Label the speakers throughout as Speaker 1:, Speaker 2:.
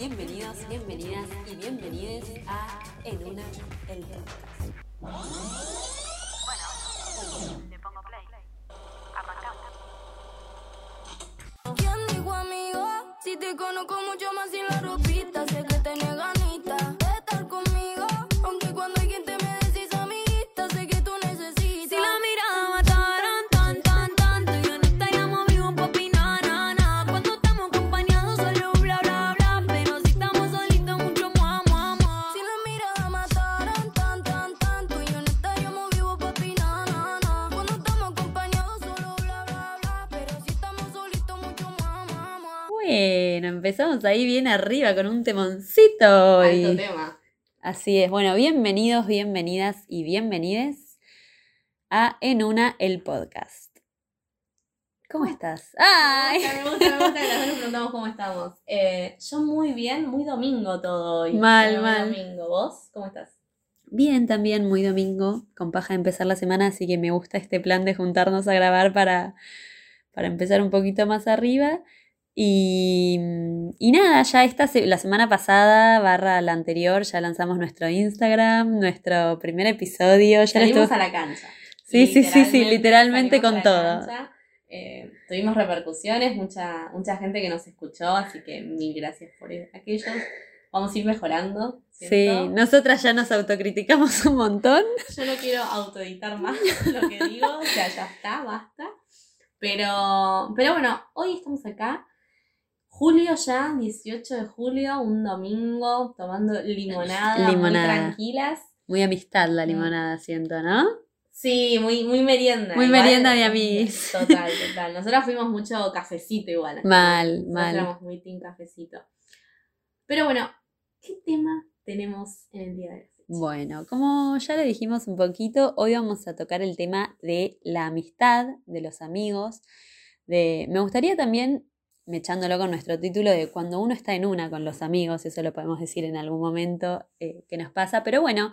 Speaker 1: Bienvenidos, bienvenidas y bienvenides a En una el podcast.
Speaker 2: Le pongo play. Arrancamos.
Speaker 3: ¿Quién dijo amigo? Si te conozco mucho más sin la ropita,
Speaker 1: empezamos ahí bien arriba con un temoncito. y-
Speaker 4: Alto tema.
Speaker 1: Así es. Bueno, bienvenidos, bienvenidas y bienvenides a En una el podcast. ¿Cómo estás? ¡Ay!
Speaker 4: Me gusta, me gusta que las nos preguntamos cómo estamos. Eh, yo muy bien, muy domingo todo hoy.
Speaker 1: Mal,
Speaker 4: Muy
Speaker 1: mal.
Speaker 4: domingo. ¿Vos? ¿Cómo estás?
Speaker 1: Bien, también muy domingo, con paja de empezar la semana, así que me gusta este plan de juntarnos a grabar para, para empezar un poquito más arriba. Y, y nada, ya esta la semana pasada, barra la anterior, ya lanzamos nuestro Instagram, nuestro primer episodio. Ya
Speaker 4: Salimos
Speaker 1: estuvo-
Speaker 4: a la cancha.
Speaker 1: Sí, sí, sí, sí, literalmente con todo.
Speaker 4: cancha. Eh, tuvimos repercusiones, mucha, mucha gente que nos escuchó, así que mil gracias por aquellos. Vamos a ir mejorando.
Speaker 1: Sí, nosotras ya nos autocriticamos un montón.
Speaker 4: Yo no quiero autoeditar más lo que digo, o sea, ya está, basta. Pero, pero bueno, hoy estamos acá. Julio ya, 18 de julio, un domingo, tomando limonada,
Speaker 1: Limonada.
Speaker 4: muy tranquilas.
Speaker 1: Muy amistad la
Speaker 4: Mm.
Speaker 1: limonada, siento, ¿no?
Speaker 4: Sí, muy, muy merienda.
Speaker 1: Muy
Speaker 4: igual.
Speaker 1: merienda de amiguis.
Speaker 4: Total, total. Nosotras fuimos mucho cafecito igual.
Speaker 1: Mal,
Speaker 4: Nosotras
Speaker 1: mal.
Speaker 4: éramos muy team cafecito. Pero bueno, ¿qué tema tenemos en el día de hoy?
Speaker 1: Bueno, como ya le dijimos un poquito, hoy vamos a tocar el tema de la amistad, de los amigos. De... Me gustaría también, echándolo con nuestro título, de cuando uno está en una con los amigos, eso lo podemos decir en algún momento eh, que nos pasa. Pero bueno,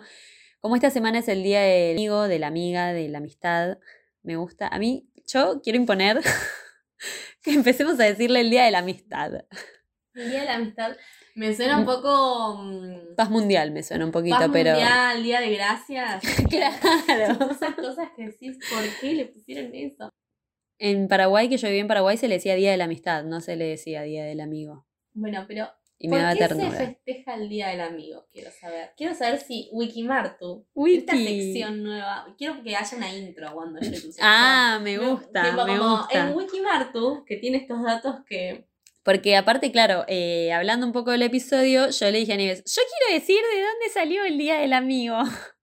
Speaker 1: como esta semana es el día del amigo, de la amiga, de la amistad, me gusta. A mí, yo quiero imponer que empecemos a decirle el día de la amistad.
Speaker 4: El día de la amistad me suena un poco. mm,
Speaker 1: Paz mundial me suena un poquito,
Speaker 4: Paz
Speaker 1: pero.
Speaker 4: mundial, día de gracias.
Speaker 1: Claro.
Speaker 4: Esas cosas que decís, ¿por qué le pusieron eso?
Speaker 1: En Paraguay, que yo viví en Paraguay, se le decía Día de la Amistad, no se le decía Día del Amigo.
Speaker 4: Bueno, pero
Speaker 1: Y me
Speaker 4: ¿por
Speaker 1: daba
Speaker 4: qué se
Speaker 1: ternura.
Speaker 4: festeja el día del amigo? Quiero saber. Quiero saber si Wikimartu,
Speaker 1: Wiki.
Speaker 4: esta sección nueva, quiero que haya una intro cuando yo tu.
Speaker 1: Ah, me
Speaker 4: No,
Speaker 1: gusta,
Speaker 4: tipo
Speaker 1: me
Speaker 4: como
Speaker 1: gusta.
Speaker 4: En Wikimartu, que tiene estos datos que.
Speaker 1: Porque aparte, claro, eh, hablando un poco del episodio, yo le dije a Nieves, yo quiero decir de dónde salió el Día del Amigo.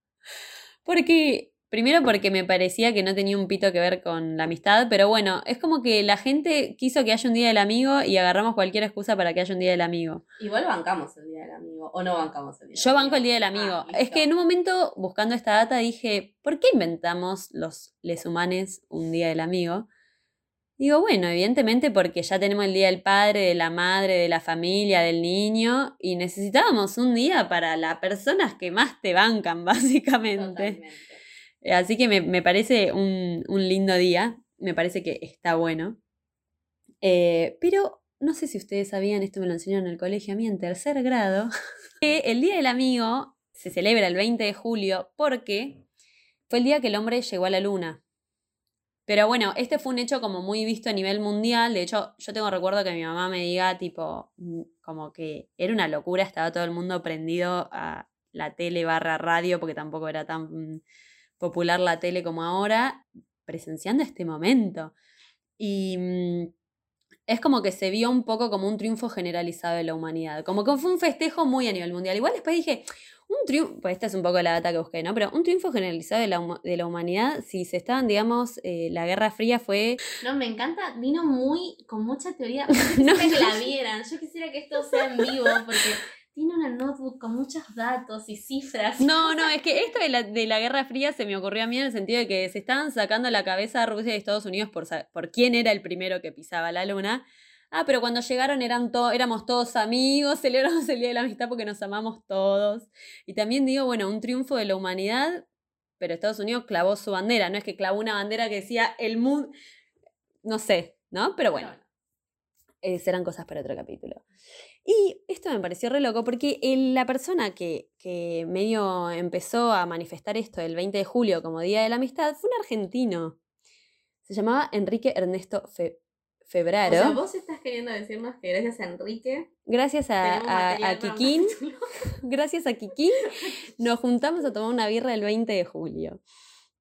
Speaker 1: Porque, primero porque me parecía que no tenía un pito que ver con la amistad, pero bueno, es como que la gente quiso que haya un Día del Amigo y agarramos cualquier excusa para que haya un Día del Amigo.
Speaker 4: Igual bancamos el día del amigo. O no bancamos el día
Speaker 1: Yo
Speaker 4: del
Speaker 1: banco el. Día del Amigo.
Speaker 4: Ah,
Speaker 1: es que en un momento, buscando esta data, dije, ¿por qué inventamos los les humanes un Día del Amigo? Digo, bueno, evidentemente porque ya tenemos el Día del Padre, de la Madre, de la familia, del niño, y necesitábamos un día para las personas que más te bancan, básicamente.
Speaker 4: Totalmente.
Speaker 1: Así que me, me parece un, un lindo día, me parece que está bueno. Eh, pero no sé si ustedes sabían, esto me lo enseñaron en el colegio a mí en tercer grado, que el Día del Amigo se celebra el 20 de julio porque fue el día que el hombre llegó a la luna. Pero bueno, este fue un hecho como muy visto a nivel mundial. De hecho, yo tengo recuerdo que mi mamá me diga, tipo, mm, como que era una locura, estaba todo el mundo prendido a la tele barra radio, porque tampoco era tan popular la tele como ahora, presenciando este momento. Y mm, es como que se vio un poco como un triunfo generalizado de la humanidad. Como que fue un festejo muy a nivel mundial. Igual después dije, un triunfo, pues esta es un poco la data que busqué, ¿no? Pero un triunfo generalizado de la, de la humanidad, si se estaban, digamos, eh, la Guerra Fría fue...
Speaker 4: No, me encanta, vino muy, con mucha teoría. Que
Speaker 1: no.
Speaker 4: la vieran, yo quisiera que esto sea en vivo, porque tiene una notebook con muchos datos y cifras.
Speaker 1: No, no, es que esto de la, de la Guerra Fría se me ocurrió a mí en el sentido de que se estaban sacando la cabeza a Rusia y Estados Unidos por, por quién era el primero que pisaba la luna. Ah, pero cuando llegaron eran to- éramos todos amigos, celebramos el Día de la Amistad porque nos amamos todos. Y también digo, bueno, un triunfo de la humanidad, pero Estados Unidos clavó su bandera, no es que clavó una bandera que decía el mundo, no sé, ¿no? Pero bueno, eh, serán cosas para otro capítulo. Y esto me pareció re loco porque el- la persona que, que medio empezó a manifestar esto el 20 de julio como Día de la Amistad fue un argentino. Se llamaba Enrique Ernesto Fe-
Speaker 4: O
Speaker 1: Febraro.
Speaker 4: sea, vos estás queriendo decirnos que gracias a Enrique
Speaker 1: Gracias a, Kikín, gracias a Kikín, nos juntamos a tomar una birra el 20 de julio.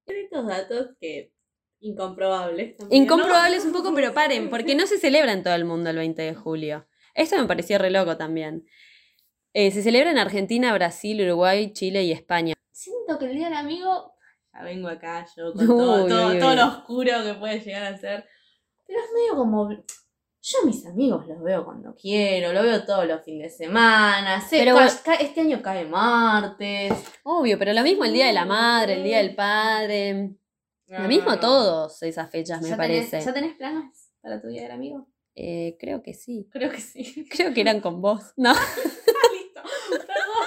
Speaker 4: Estos datos que incomprobables. también, ¿no?
Speaker 1: Incomprobables un poco, pero paren, porque no se celebra en todo el mundo el 20 de julio. Esto me pareció re loco también. Eh, se celebra en Argentina, Brasil, Uruguay, Chile y España.
Speaker 4: Siento que el día del amigo. Ya vengo acá yo con todo,
Speaker 1: Uy,
Speaker 4: todo,
Speaker 1: uy,
Speaker 4: todo
Speaker 1: uy.
Speaker 4: lo oscuro que puede llegar a ser. Pero es medio como. Yo a mis amigos los veo cuando quiero, lo veo todos los fines de semana. sé-
Speaker 1: Pero
Speaker 4: ca- este año cae martes.
Speaker 1: Obvio, pero lo mismo el Día de la Madre, el Día del Padre.
Speaker 4: No,
Speaker 1: Lo mismo
Speaker 4: no, no.
Speaker 1: todas esas fechas, me
Speaker 4: ¿Ya
Speaker 1: parece.
Speaker 4: Tenés, ¿Ya tenés planes para tu día del amigo?
Speaker 1: Eh, creo que sí.
Speaker 4: Creo que sí.
Speaker 1: Creo que eran con vos. No,
Speaker 4: Ah, listo. Perdón.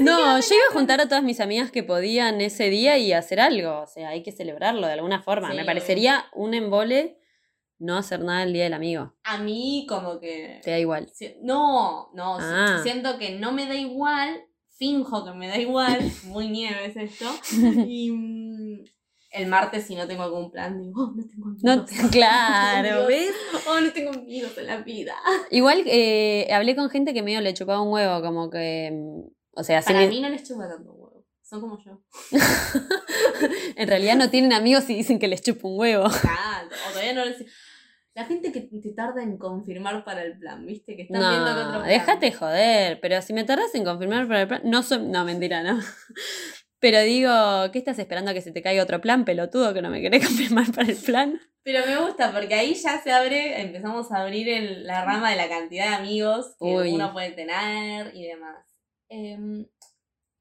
Speaker 1: no, yo iba a juntar a todas mis amigas que podían ese día y hacer algo. O sea, hay que celebrarlo de alguna forma.
Speaker 4: Sí,
Speaker 1: me parecería un embole no hacer nada el Día del Amigo.
Speaker 4: A mí, como que.
Speaker 1: Te da igual.
Speaker 4: Si- No, no,
Speaker 1: Ah.
Speaker 4: siento que no me da igual, finjo que me da igual, muy nieve es esto. Y el martes si no tengo algún plan, digo, oh, no tengo amigos.
Speaker 1: No, claro. ¿ves?
Speaker 4: Oh, no tengo amigos en la vida.
Speaker 1: Igual eh, hablé con gente que medio le chupaba un huevo, como que. mm, O sea,
Speaker 4: Para mí no les chupa tanto huevo. Son como yo.
Speaker 1: en realidad no tienen amigos y dicen que les chupa un huevo.
Speaker 4: Ah, o todavía no les... La gente que te tarda en confirmar para el plan, ¿viste? Que están viendo que otro
Speaker 1: No,
Speaker 4: plan.
Speaker 1: déjate joder, pero si me tardas en confirmar para el plan, no soy, no, mentira, no. Pero digo, ¿qué estás esperando a que se te caiga otro plan, pelotudo, que no me querés confirmar para el plan?
Speaker 4: Pero me gusta porque ahí ya se abre, empezamos a abrir el- la rama de la cantidad de amigos que
Speaker 1: Uy.
Speaker 4: uno puede tener y demás. Em,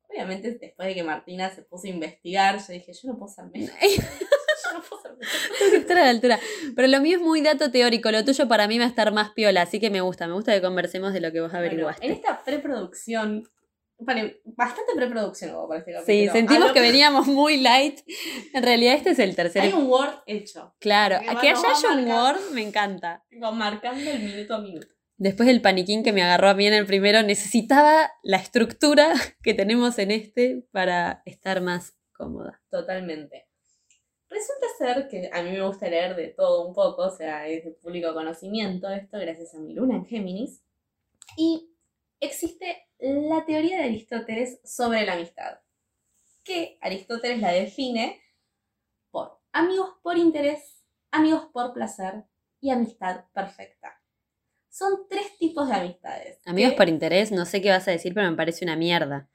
Speaker 4: obviamente después de que Martina se puso a investigar, yo dije, yo no puedo ser menos. yo no puedo ser menos.
Speaker 1: Tengo que estar a la altura. Pero lo mío es muy dato teórico, lo tuyo para mí va a estar más piola, así que me gusta, me gusta que conversemos de lo que vos
Speaker 4: Bueno,
Speaker 1: averiguaste.
Speaker 4: en esta preproducción, bastante preproducción hubo para este
Speaker 1: Sí,
Speaker 4: capítulo.
Speaker 1: sentimos
Speaker 4: A lo
Speaker 1: que veníamos muy light. En realidad este es el tercer.
Speaker 4: Hay un Word hecho,
Speaker 1: Claro,
Speaker 4: que
Speaker 1: que haya un. Word me encanta.
Speaker 4: marcando el minuto a minuto.
Speaker 1: Después del paniquín que me agarró a mí en el primero, necesitaba la estructura que tenemos en este para estar más cómoda.
Speaker 4: Totalmente. Resulta ser que a mí me gusta leer de todo un poco, o sea, es de público conocimiento esto, gracias a mi luna en Géminis. Y la teoría de Aristóteles sobre la amistad, que Aristóteles la define por amigos por interés, amigos por placer y amistad perfecta. Son tres tipos de amistades.
Speaker 1: Amigos
Speaker 4: que-
Speaker 1: por interés, no sé qué vas a decir, pero me parece una mierda.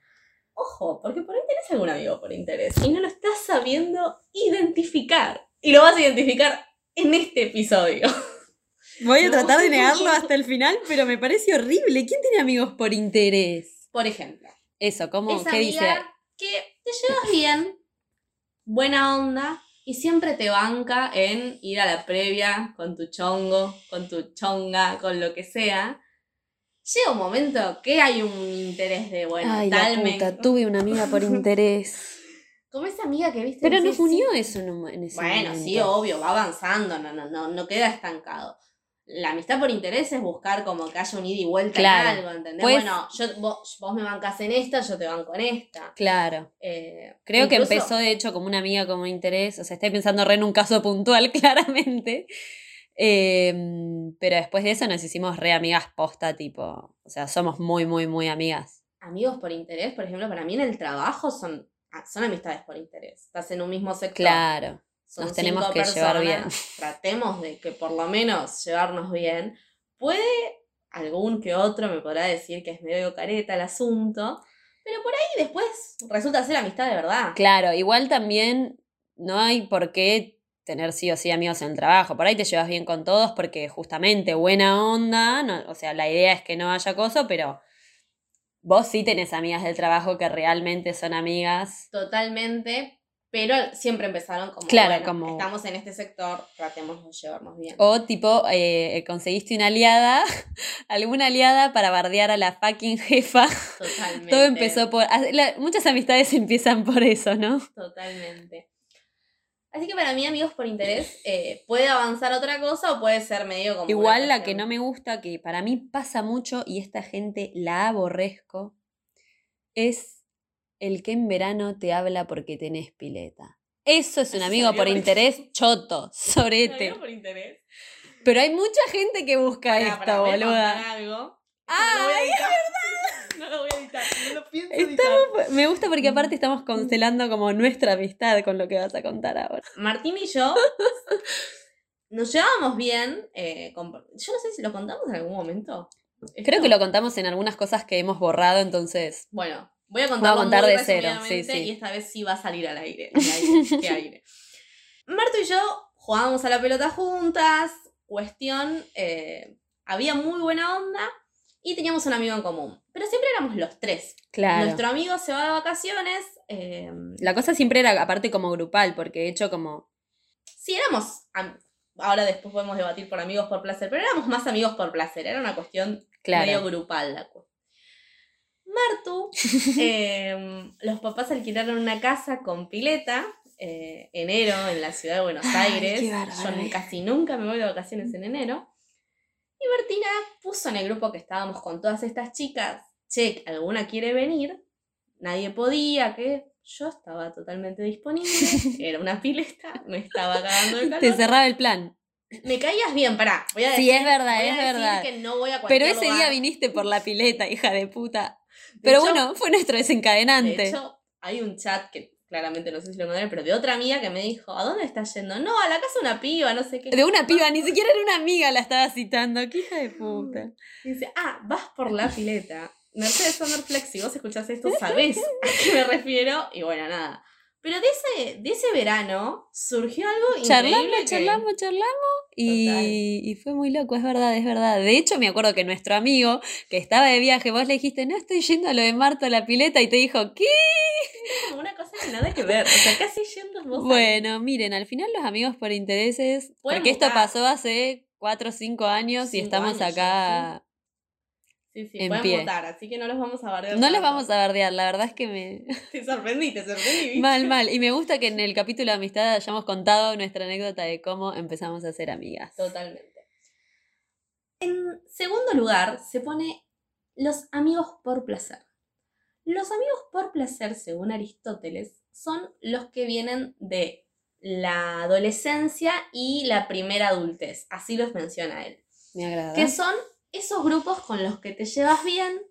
Speaker 4: Ojo, porque por ahí tenés algún amigo por interés y no lo estás sabiendo identificar. Y lo vas a identificar en este episodio.
Speaker 1: Voy
Speaker 4: a tratar de negarlo
Speaker 1: hasta el final, pero me parece horrible. ¿Quién tiene amigos por interés?
Speaker 4: Por ejemplo,
Speaker 1: Eso, ¿cómo?
Speaker 4: esa
Speaker 1: ¿Qué dice?
Speaker 4: que te llevas bien, buena onda, y siempre te banca en ir a la previa con tu chongo, con tu chonga, con lo que sea. Llega un momento que hay un interés de, bueno,
Speaker 1: Ay,
Speaker 4: tal
Speaker 1: la
Speaker 4: me-
Speaker 1: puta, tuve una amiga por interés.
Speaker 4: Como esa amiga que viste.
Speaker 1: Pero nos unió eso en, ese
Speaker 4: Bueno,
Speaker 1: momento.
Speaker 4: sí, obvio, va avanzando, no, no, no, no queda estancado. La amistad por interés es buscar como que haya un ida y vuelta
Speaker 1: Claro.
Speaker 4: en algo, ¿entendés?
Speaker 1: Pues-
Speaker 4: bueno, yo, vos, vos me bancas en esta, yo te banco en esta.
Speaker 1: Claro.
Speaker 4: Eh,
Speaker 1: Creo que empezó, de hecho, como una amiga como interés. O sea, estoy pensando re en un caso puntual, claramente. Eh, pero después de eso nos hicimos re amigas posta, tipo. O sea, somos muy, muy, muy amigas.
Speaker 4: Amigos por interés, por ejemplo, para mí en el trabajo son, ah, son amistades por interés. Estás en un mismo sector.
Speaker 1: Claro.
Speaker 4: Son
Speaker 1: nos tenemos que llevar bien.
Speaker 4: Tratemos de que por lo menos llevarnos bien. Puede algún que otro me podrá decir que es medio careta el asunto, pero por ahí después resulta ser amistad de verdad.
Speaker 1: Claro, igual también no hay por qué tener sí o sí amigos en el trabajo. Por ahí te llevas bien con todos porque justamente buena onda, no- o sea, la idea es que no haya cosa, pero vos sí tenés amigas del trabajo que realmente son amigas.
Speaker 4: Totalmente, pero siempre empezaron como,
Speaker 1: Claro,
Speaker 4: bueno,
Speaker 1: como-
Speaker 4: estamos en este sector, tratemos de llevarnos bien.
Speaker 1: O tipo, eh, conseguiste una aliada, alguna aliada para bardear a la fucking jefa.
Speaker 4: Totalmente.
Speaker 1: Todo empezó por... ah, la- muchas amistades empiezan por eso, ¿no?
Speaker 4: Totalmente. Así que para mí, amigos por interés, eh, puede avanzar otra cosa o puede ser medio como.
Speaker 1: Igual la que no me gusta, que para mí pasa mucho y esta gente la aborrezco, es el que en verano te habla porque tenés pileta. Eso es un amigo por
Speaker 4: por-
Speaker 1: interés choto, sorete.
Speaker 4: Amigo por interés.
Speaker 1: Pero hay mucha gente que busca esto,
Speaker 4: pará, voy a
Speaker 1: boluda.
Speaker 4: algo.
Speaker 1: ¡Ay,
Speaker 4: es verdad! No lo voy a editar, no lo pienso editar.
Speaker 1: Estamos- me gusta porque aparte estamos constelando como nuestra amistad con lo que vas a contar ahora.
Speaker 4: Martín y yo nos llevábamos bien. eh, con- yo no sé si lo contamos en algún momento.
Speaker 1: Creo
Speaker 4: Esto-
Speaker 1: que lo contamos en algunas cosas que hemos borrado, entonces.
Speaker 4: Bueno, voy a contarlo
Speaker 1: contar
Speaker 4: muy
Speaker 1: de cero,
Speaker 4: resumidamente
Speaker 1: sí, sí.
Speaker 4: Y esta vez sí va a salir al aire. al aire, qué aire. Marto y yo jugábamos a la pelota juntas. Cuestión, eh, había muy buena onda y teníamos un amigo en común. Pero siempre éramos los tres.
Speaker 1: Claro.
Speaker 4: Nuestro amigo se va de vacaciones. eh,
Speaker 1: La cosa siempre era aparte como grupal, porque de hecho como.
Speaker 4: sí, éramos. am- Ahora después podemos debatir por amigos por placer, pero éramos más amigos por placer. Era una cuestión
Speaker 1: Claro.
Speaker 4: medio grupal la cu- Martu, eh, los papás alquilaron una casa con pileta eh, enero en la ciudad de Buenos
Speaker 1: Ay,
Speaker 4: Aires.
Speaker 1: bárbaro.
Speaker 4: Yo casi nunca me voy de vacaciones en enero. Y Martina puso en el grupo que estábamos con todas estas chicas, che, ¿alguna quiere venir? Nadie podía, que yo estaba totalmente disponible, era una pileta, me estaba cagando
Speaker 1: Te
Speaker 4: calor.
Speaker 1: cerraba el plan.
Speaker 4: Me caías bien, pará. Voy a
Speaker 1: Sí,
Speaker 4: decir,
Speaker 1: es verdad,
Speaker 4: voy a
Speaker 1: es
Speaker 4: decir
Speaker 1: verdad.
Speaker 4: que no voy a
Speaker 1: Pero ese día viniste por la pileta, hija de puta. Pero
Speaker 4: hecho-
Speaker 1: bueno, fue nuestro desencadenante.
Speaker 4: De hecho, hay un chat que claramente no sé si lo encontré, pero de otra amiga que me dijo, ¿a dónde estás yendo? No, a la casa de una piba, no sé qué.
Speaker 1: de una piba, ni siquiera era una amiga la estaba citando. Qué hija de puta.
Speaker 4: Y dice, ah, vas por la pileta. Mercedes Summerflex, si vos escuchás esto, sabés a qué me refiero. Y bueno, nada. Pero de ese, de ese verano surgió algo
Speaker 1: Charlamos,
Speaker 4: increíble que-
Speaker 1: charlamos, charlamos. Y, y fue muy loco, es verdad, es verdad. De hecho, me acuerdo que nuestro amigo que estaba de viaje, vos le dijiste, no estoy yendo a lo de Marta a la pileta, y te dijo, ¿qué?
Speaker 4: como una cosa que nada que ver. O sea, casi yendo vos.
Speaker 1: Bueno, miren, al final los amigos por intereses,
Speaker 4: Pueden
Speaker 1: porque esto pasó hace cuatro o cinco años y estamos
Speaker 4: años
Speaker 1: acá.
Speaker 4: Sí, sí,
Speaker 1: en
Speaker 4: pueden
Speaker 1: pie.
Speaker 4: votar, así que no los vamos a bardear.
Speaker 1: No
Speaker 4: tanto.
Speaker 1: vamos a bardear, la verdad es que me...
Speaker 4: Te sorprendí, te sorprendí.
Speaker 1: mal, mal. Y me gusta que en el capítulo de amistad hayamos contado nuestra anécdota de cómo empezamos a ser amigas.
Speaker 4: Totalmente. En segundo lugar, se pone los amigos por placer. Los amigos por placer, según Aristóteles, son los que vienen de la adolescencia y la primera adultez. Así los menciona él.
Speaker 1: Me agrada.
Speaker 4: Que son esos grupos con los que te llevas bien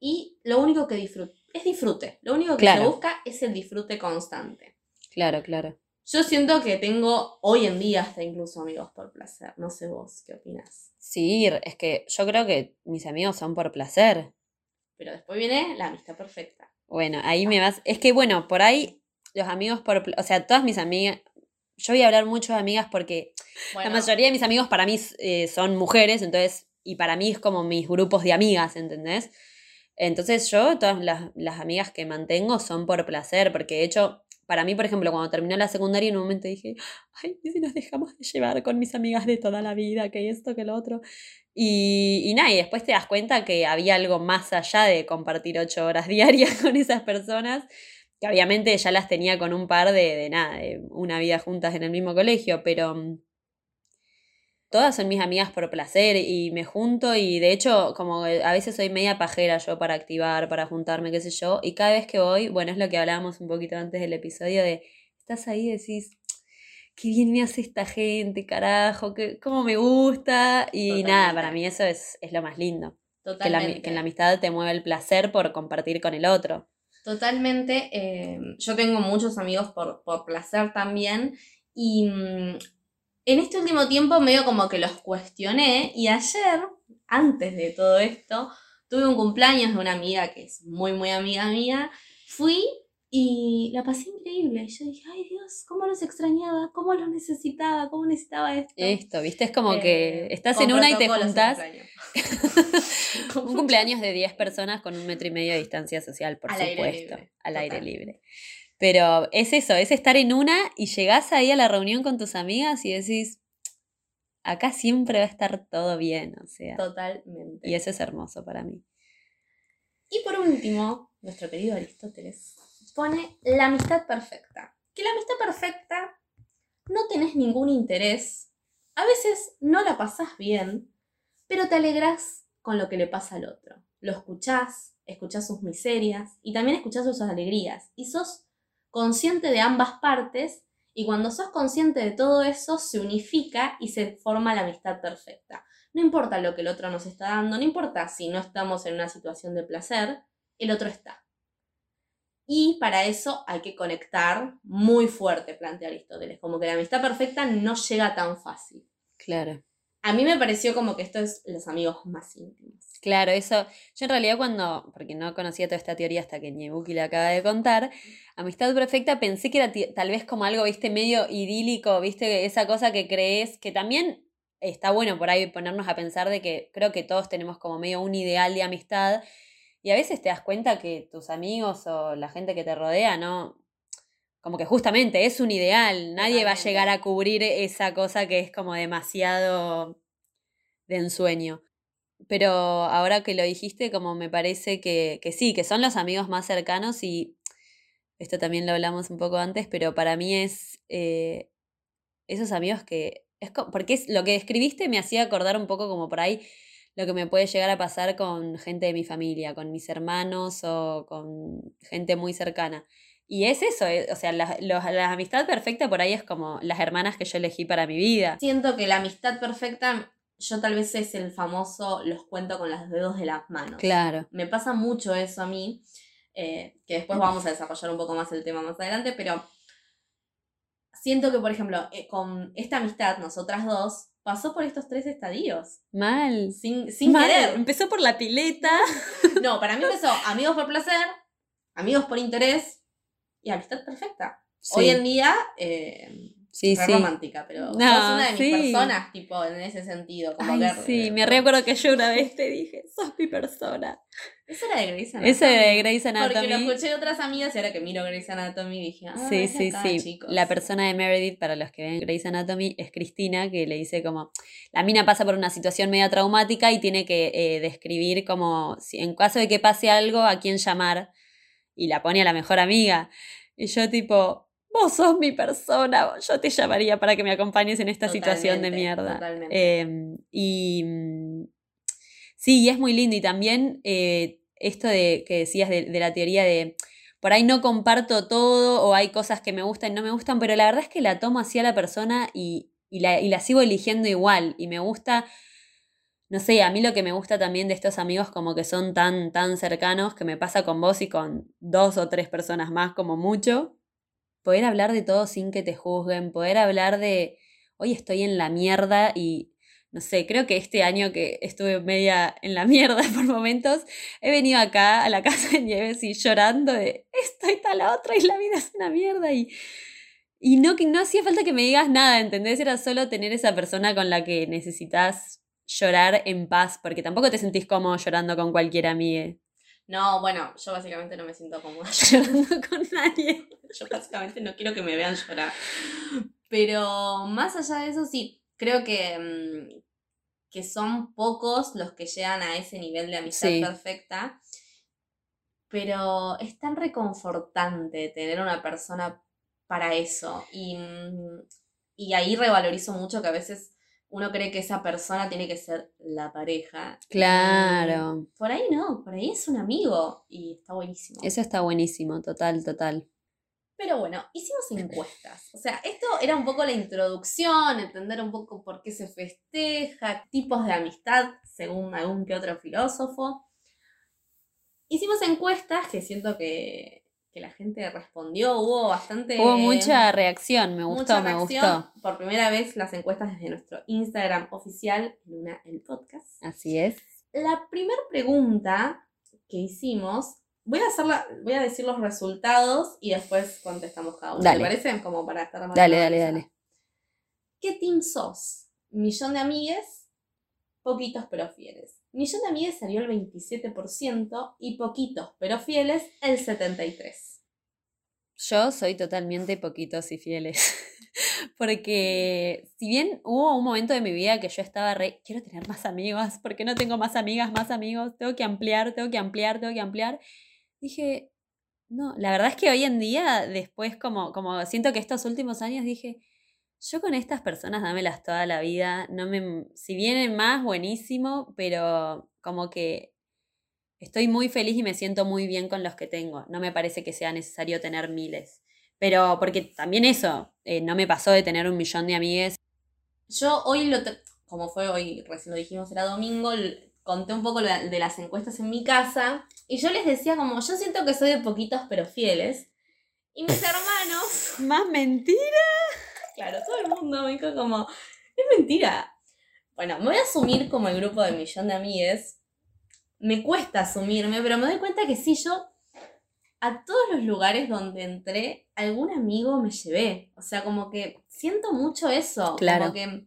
Speaker 4: y lo único que disfrute es disfrute. Lo único que
Speaker 1: Claro.
Speaker 4: se busca es el disfrute constante.
Speaker 1: Claro, claro.
Speaker 4: Yo siento que tengo hoy en día hasta incluso amigos por placer. No sé vos, ¿qué opinas?
Speaker 1: Sí, es que yo creo que mis amigos son por placer.
Speaker 4: Pero después viene la amistad perfecta.
Speaker 1: Bueno, ahí me vas. Es que bueno, por ahí los amigos por. O sea, todas mis amigas. Yo voy a hablar mucho de amigas porque
Speaker 4: Bueno,
Speaker 1: la mayoría de mis amigos para mí eh, son mujeres, entonces. Y para mí es como mis grupos de amigas, ¿entendés? Entonces yo, todas las, las amigas que mantengo son por placer, porque de hecho, para mí, por ejemplo, cuando terminó la secundaria, en un momento dije, ay, ¿y si nos dejamos de llevar con mis amigas de toda la vida, que esto, que lo otro. Y, y nada, y después te das cuenta que había algo más allá de compartir ocho horas diarias con esas personas, que obviamente ya las tenía con un par de, de nada, de una vida juntas en el mismo colegio, pero mm, todas son mis amigas por placer y me junto y de hecho como a veces soy media pajera yo para activar, para juntarme, qué sé yo, y cada vez que voy, bueno, es lo que hablábamos un poquito antes del episodio de, estás ahí y decís, qué bien me hace esta gente, carajo, que, cómo me gusta, y nada,
Speaker 4: Totalmente.
Speaker 1: para mí eso es, es lo más lindo, que, la,
Speaker 4: totalmente.
Speaker 1: que en la amistad te mueve el placer por compartir con el otro.
Speaker 4: Totalmente. eh, yo tengo muchos amigos por, por placer también. Y mm, en este último tiempo medio como que los cuestioné. Y ayer, antes de todo esto, tuve un cumpleaños de una amiga que es muy, muy amiga mía. Fui y la pasé increíble. Yo dije, ay Dios, cómo los extrañaba, cómo los necesitaba, cómo necesitaba esto.
Speaker 1: Esto, viste, es como
Speaker 4: Eh,
Speaker 1: que estás en una y te juntás. Un cumpleaños de 10 personas con un metro y medio de distancia social, por
Speaker 4: Al
Speaker 1: supuesto, al aire libre. Pero es eso, es estar en una y llegás ahí a la reunión con tus amigas y decís, acá siempre va a estar todo bien, o sea.
Speaker 4: Totalmente.
Speaker 1: Y eso es hermoso para mí.
Speaker 4: Y por último, nuestro querido Aristóteles pone la amistad perfecta. Que la amistad perfecta no tenés ningún interés, a veces no la pasás bien, pero te alegrás con lo que le pasa al otro. Lo escuchás, escuchás sus miserias y también escuchás sus alegrías. Y sos consciente de ambas partes y cuando sos consciente de todo eso se unifica y se forma la amistad perfecta. No importa lo que el otro nos está dando, no importa si no estamos en una situación de placer, el otro está. Y para eso hay que conectar muy fuerte, plantea Aristóteles, como que la amistad perfecta no llega tan fácil.
Speaker 1: Claro.
Speaker 4: A mí me pareció como que esto es los amigos más íntimos.
Speaker 1: Claro, eso. Yo en realidad cuando, porque no conocía toda esta teoría hasta que Ñebuki la acaba de contar, Amistad Perfecta pensé que era tal vez como algo, viste, medio idílico, viste, esa cosa que crees, que también está bueno por ahí ponernos a pensar de que creo que todos tenemos como medio un ideal de amistad y a veces te das cuenta que tus amigos o la gente que te rodea, ¿no? Como que justamente es un ideal, nadie va a llegar a cubrir esa cosa que es como demasiado de ensueño. Pero ahora que lo dijiste, como me parece que, que sí, que son los amigos más cercanos y esto también lo hablamos un poco antes, pero para mí es eh, esos amigos que... Es porque es, lo que escribiste me hacía acordar un poco como por ahí lo que me puede llegar a pasar con gente de mi familia, con mis hermanos o con gente muy cercana. Y es eso, eh, o sea, la, los- la amistad perfecta por ahí es como las hermanas que yo elegí para mi vida.
Speaker 4: Siento que la amistad perfecta, yo tal vez es el famoso los cuento con los dedos de las manos.
Speaker 1: Claro.
Speaker 4: Me pasa mucho eso a mí, eh, que después vamos a desarrollar un poco más el tema más adelante, pero siento que, por ejemplo, eh, con esta amistad, nosotras dos, pasó por estos tres estadios,
Speaker 1: Mal.
Speaker 4: sin, sin
Speaker 1: Mal.
Speaker 4: querer.
Speaker 1: Empezó por la pileta.
Speaker 4: No, para mí empezó amigos por placer, amigos por interés y amistad perfecta. Hoy en día, eh,
Speaker 1: sí,
Speaker 4: re
Speaker 1: sí.
Speaker 4: romántica, pero
Speaker 1: No,
Speaker 4: sos una de mis
Speaker 1: sí.
Speaker 4: personas, tipo, en ese sentido. Como
Speaker 1: Ay,
Speaker 4: que,
Speaker 1: sí, me recuerdo que yo una vez te dije, sos mi persona.
Speaker 4: Eso era de Grey's Anatomy.
Speaker 1: Ese de Grey's
Speaker 4: Porque lo
Speaker 1: Anatomy.
Speaker 4: escuché de otras amigas y ahora que miro Grey's Anatomy dije, ah,
Speaker 1: Sí, sí,
Speaker 4: acá,
Speaker 1: sí.
Speaker 4: chicos.
Speaker 1: La persona de Meredith, para los que ven Grey's Anatomy, es Cristina, que le dice como, la mina pasa por una situación media traumática y tiene que eh, describir como, si, en caso de que pase algo, a quién llamar. Y la pone a la mejor amiga. Y yo tipo, vos sos mi persona, yo te llamaría para que me acompañes en esta situación de mierda.
Speaker 4: totalmente.
Speaker 1: Eh, y mm, sí, y es muy lindo. Y también eh, esto de que decías de, de la teoría de por ahí no comparto todo o hay cosas que me gustan y no me gustan, pero la verdad es que la tomo así a la persona y, y la, y la sigo eligiendo igual. Y me gusta, no sé, a mí lo que me gusta también de estos amigos como que son tan, tan cercanos, que me pasa con vos y con dos o tres personas más como mucho, poder hablar de todo sin que te juzguen, poder hablar de, hoy estoy en la mierda y, no sé, creo que este año que estuve media en la mierda por momentos, he venido acá a la casa de Nieves y llorando de, esto y tal otra y la vida es una mierda y... Y no, no hacía falta que me digas nada, ¿entendés? Era solo tener esa persona con la que necesitas llorar en paz, porque tampoco te sentís cómodo llorando con cualquier amiga.
Speaker 4: No, bueno, yo básicamente no me siento cómoda
Speaker 1: Llorando con nadie.
Speaker 4: Yo básicamente no quiero que me vean llorar. Pero más allá de eso, sí, creo que, mm, que son pocos los que llegan a ese nivel de amistad
Speaker 1: Sí.
Speaker 4: perfecta. Pero es tan reconfortante tener una persona para eso. Y, mm, y ahí revalorizo mucho que a veces uno cree que esa persona tiene que ser la pareja.
Speaker 1: Claro.
Speaker 4: Y por ahí no, por ahí es un amigo y está buenísimo.
Speaker 1: Eso está buenísimo, total, total.
Speaker 4: Pero bueno, hicimos encuestas. O sea, esto era un poco la introducción, entender un poco por qué se festeja, tipos de amistad, según algún que otro filósofo. Hicimos encuestas que siento que, que la gente respondió, hubo bastante...
Speaker 1: Hubo mucha reacción, me gustó,
Speaker 4: mucha
Speaker 1: me
Speaker 4: reacción.
Speaker 1: gustó.
Speaker 4: Por primera vez las encuestas desde nuestro Instagram oficial, en una, el podcast.
Speaker 1: Así es.
Speaker 4: La primera pregunta que hicimos, voy a hacerla, voy a decir los resultados y después contestamos cada uno.
Speaker 1: Dale.
Speaker 4: ¿Te parece? Como para estar más
Speaker 1: Dale, dale, dale.
Speaker 4: ¿Qué team sos? Millón de amigues, poquitos pero fieles. Millón de amigues salió el 27% y poquitos pero fieles el 73%.
Speaker 1: Yo soy totalmente poquitos y fieles. Porque si bien hubo un momento de mi vida que yo estaba re, quiero tener más amigos, porque no tengo más amigas, más amigos, tengo que ampliar, tengo que ampliar, tengo que ampliar. Dije, no, la verdad es que hoy en día, después como, como siento que estos últimos años dije, Yo con estas personas dámelas toda la vida. No me, si vienen más, buenísimo, pero como que estoy muy feliz y me siento muy bien con los que tengo. No me parece que sea necesario tener miles. Pero porque también eso, eh, no me pasó de tener un millón de amigues.
Speaker 4: Yo hoy lo, como fue hoy, recién lo dijimos, era domingo, conté un poco de las encuestas en mi casa y yo les decía como, yo siento que soy de poquitos pero fieles. Y mis hermanos,
Speaker 1: Más mentira.
Speaker 4: Claro, todo el mundo me dijo como, es mentira. Bueno, me voy a asumir como el grupo de millón de amigues. Me cuesta asumirme, pero me doy cuenta que sí, yo a todos los lugares donde entré, algún amigo me llevé. O sea, como que siento mucho eso.
Speaker 1: Claro.
Speaker 4: Como que,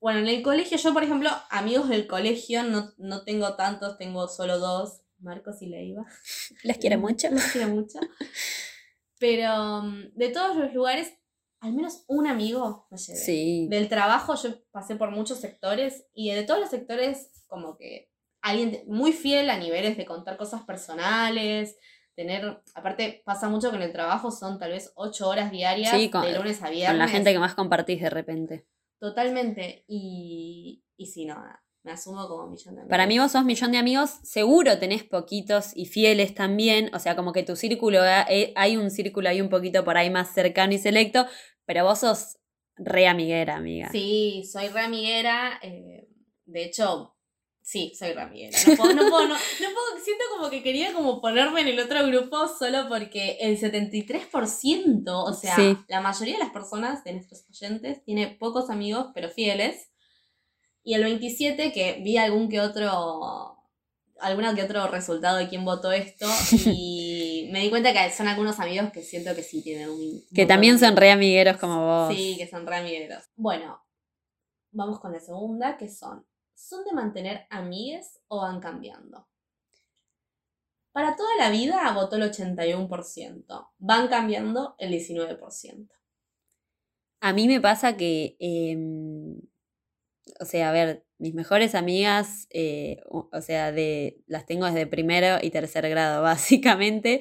Speaker 4: bueno, en el colegio, yo, por ejemplo, amigos del colegio no, no tengo tantos, tengo solo dos, Marcos y Leiva.
Speaker 1: Les quiero mucho.
Speaker 4: Los quiero mucho. Pero mm, de todos los lugares, al menos un amigo me llevé.
Speaker 1: Sí.
Speaker 4: Del trabajo yo pasé por muchos sectores y de todos los sectores como que alguien muy fiel a niveles de contar cosas personales, tener, aparte pasa mucho que en el trabajo son tal vez ocho horas diarias
Speaker 1: Sí, con-
Speaker 4: de lunes a viernes.
Speaker 1: Con la gente que más compartís de repente.
Speaker 4: Totalmente. Y, y sí, no, me asumo como millón de amigos.
Speaker 1: Para mí vos sos millón de amigos, seguro tenés poquitos y fieles también, o sea, como que tu círculo, eh, hay un círculo ahí un poquito por ahí más cercano y selecto, pero vos sos re amiguera, amiga.
Speaker 4: Sí, soy re amiguera. eh, de hecho, sí, soy re amiguera. No puedo, no puedo, no, no puedo, siento como que quería como ponerme en el otro grupo solo porque el 73%, o sea,
Speaker 1: Sí.
Speaker 4: la mayoría de las personas de nuestros oyentes tiene pocos amigos, pero fieles. Y el 27%, que vi algún que otro, alguna que otro resultado de quién votó esto, y me di cuenta que son algunos amigos que siento que sí tienen un...
Speaker 1: Que también son re amigueros como vos.
Speaker 4: Sí, que son re amigueros. Bueno, vamos con la segunda, que son, ¿son de mantener amigues o van cambiando? Para toda la vida votó el 81%, van cambiando el 19%.
Speaker 1: A mí me pasa que, eh, o sea, a ver, mis mejores amigas, eh, o sea, de, las tengo desde primero y tercer grado, básicamente.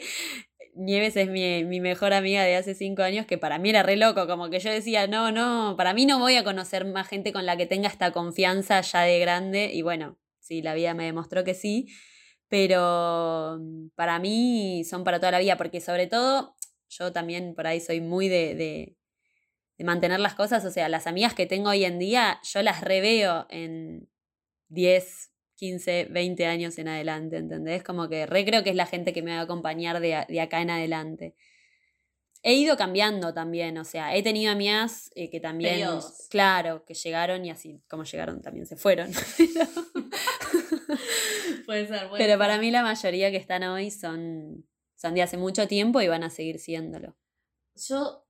Speaker 1: Nieves es mi, mi mejor amiga de hace cinco años, que para mí era re loco, como que yo decía, no, no, para mí no voy a conocer más gente con la que tenga esta confianza ya de grande, y bueno, sí, la vida me demostró que sí, pero mm, para mí son para toda la vida, porque sobre todo yo también por ahí soy muy de, de mantener las cosas, o sea, las amigas que tengo hoy en día, yo las reveo en 10, 15, 20 años en adelante, ¿entendés? Como que re creo que es la gente que me va a acompañar de, de acá en adelante. He ido cambiando también, o sea, he tenido amigas eh, que también,
Speaker 4: Periodos.
Speaker 1: claro, que llegaron y así como llegaron también se fueron.
Speaker 4: Puede ser, puede
Speaker 1: Pero para mí la mayoría que están hoy son, son de hace mucho tiempo y van a seguir siéndolo.
Speaker 4: Yo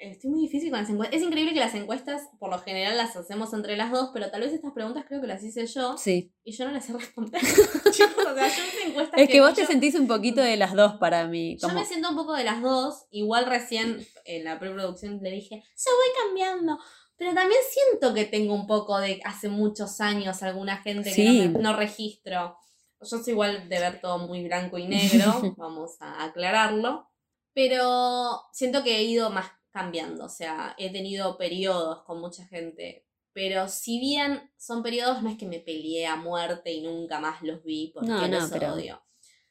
Speaker 4: estoy muy difícil con las encuestas. Es increíble que las encuestas, por lo general, las hacemos entre las dos, pero tal vez estas preguntas creo que las hice yo
Speaker 1: Sí.
Speaker 4: y yo no las sé responder. Chicos, o sea, yo encuestas
Speaker 1: Es que vos te sentís un poquito de las dos para mí.
Speaker 4: Yo me siento un poco de las dos. Igual recién en la preproducción le dije, yo voy cambiando. Pero también siento que tengo un poco de hace muchos años alguna gente
Speaker 1: Sí.
Speaker 4: que no registro. Yo soy igual de ver todo muy blanco y negro, vamos a aclararlo. Pero siento que he ido más cambiando, o sea, he tenido periodos con mucha gente. Pero si bien son periodos, no es que me peleé a muerte y nunca más los vi porque
Speaker 1: No, no, pero-
Speaker 4: odio.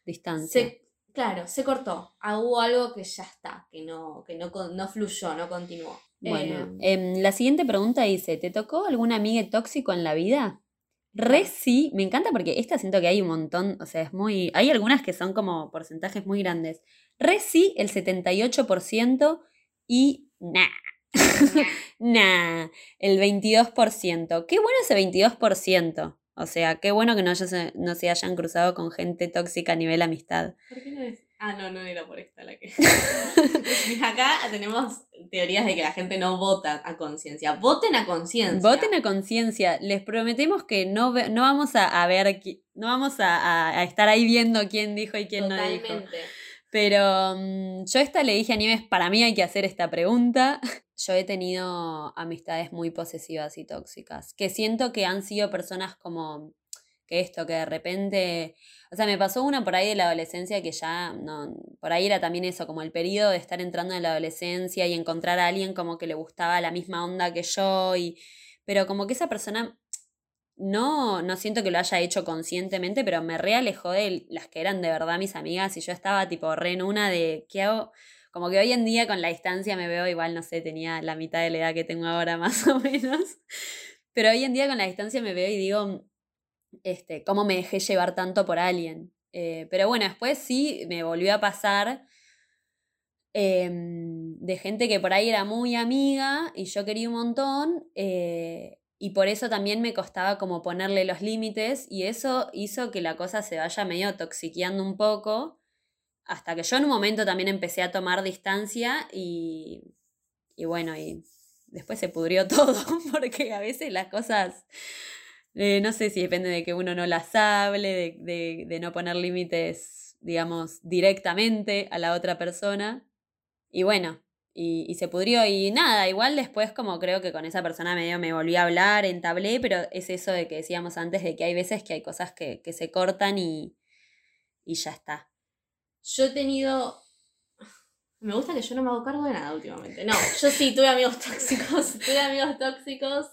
Speaker 1: distancia.
Speaker 4: Se, claro, se cortó. Ah, Hubo algo que ya está, que no, que no, con- no fluyó, no continuó.
Speaker 1: Bueno,
Speaker 4: Eh,
Speaker 1: em, la siguiente pregunta dice, ¿te tocó algún amigo tóxico en la vida? Re sí, me encanta porque esta siento que hay un montón, o sea, es muy, hay algunas que son como porcentajes muy grandes. Re sí, el 78% y nah, nah, el 22%. Qué bueno ese 22%. O sea, qué bueno que no, no se hayan cruzado con gente tóxica a nivel amistad.
Speaker 4: ¿Por qué no es? Ah, no, no era por esta la que. Acá tenemos teorías de que la gente no vota a conciencia. Voten a conciencia.
Speaker 1: Voten a conciencia. Les prometemos que no, ve- no vamos a, a ver, no vamos a, a- a estar ahí viendo quién dijo y quién no dijo. Pero mm, yo esta le dije a Nieves, para mí hay que hacer esta pregunta. Yo he tenido amistades muy posesivas y tóxicas, que siento que han sido personas como que esto, que de repente, o sea, me pasó una por ahí de la adolescencia que ya, no, por ahí era también eso, como el periodo de estar entrando en la adolescencia y encontrar a alguien como que le gustaba la misma onda que yo, y, pero como que esa persona no, no siento que lo haya hecho conscientemente, pero me realejó de las que eran de verdad mis amigas y yo estaba tipo re en una de, ¿qué hago? Como que hoy en día con la distancia me veo igual, no sé, tenía la mitad de la edad que tengo ahora más o menos. Pero hoy en día con la distancia me veo y digo, este, ¿cómo me dejé llevar tanto por alguien? Eh, pero bueno, después sí me volvió a pasar em, de gente que por ahí era muy amiga y yo quería un montón. eh, y por eso también me costaba como ponerle los límites y eso hizo que la cosa se vaya medio toxiqueando un poco hasta que yo en un momento también empecé a tomar distancia y, y bueno, y después se pudrió todo, porque a veces las cosas, eh, no sé si depende de que uno no las hable, de, de, de no poner límites, digamos, directamente a la otra persona. Y bueno, y, se pudrió y nada, igual después como creo que con esa persona medio me volví a hablar, entablé, pero es eso de que decíamos antes, de que hay veces que hay cosas que, que se cortan y, y ya está.
Speaker 4: Yo he tenido. Me gusta que yo no me hago cargo de nada últimamente. No, yo sí tuve amigos tóxicos. tuve amigos tóxicos.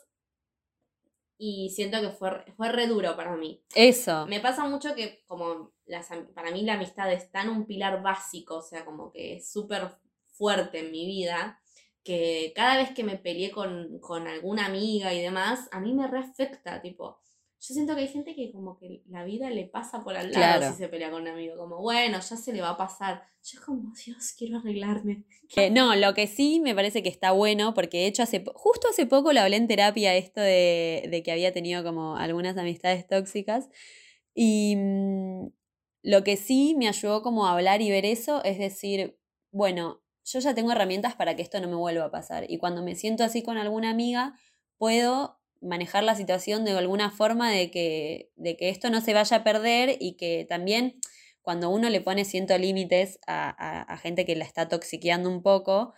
Speaker 4: Y siento que fue, fue re duro para mí.
Speaker 1: Eso.
Speaker 4: Me pasa mucho que, como las, para mí la amistad es tan un pilar básico, o sea, como que es súper fuerte en mi vida, que cada vez que me peleé con, con alguna amiga y demás, a mí me reafecta, tipo. Yo siento que hay gente que como que la vida le pasa por al lado
Speaker 1: Claro.
Speaker 4: si se pelea con un amigo. Como, bueno, ya se le va a pasar. Yo como, Dios, quiero arreglarme.
Speaker 1: Eh, no, lo que sí me parece que está bueno, porque de hecho hace, justo hace poco lo hablé en terapia esto de, de que había tenido como algunas amistades tóxicas. Y mm, lo que sí me ayudó como a hablar y ver eso es decir, bueno, yo ya tengo herramientas para que esto no me vuelva a pasar. Y cuando me siento así con alguna amiga, puedo manejar la situación de alguna forma de que, de que esto no se vaya a perder y que también cuando uno le pone ciertos límites a, a- a gente que la está toxiqueando un poco,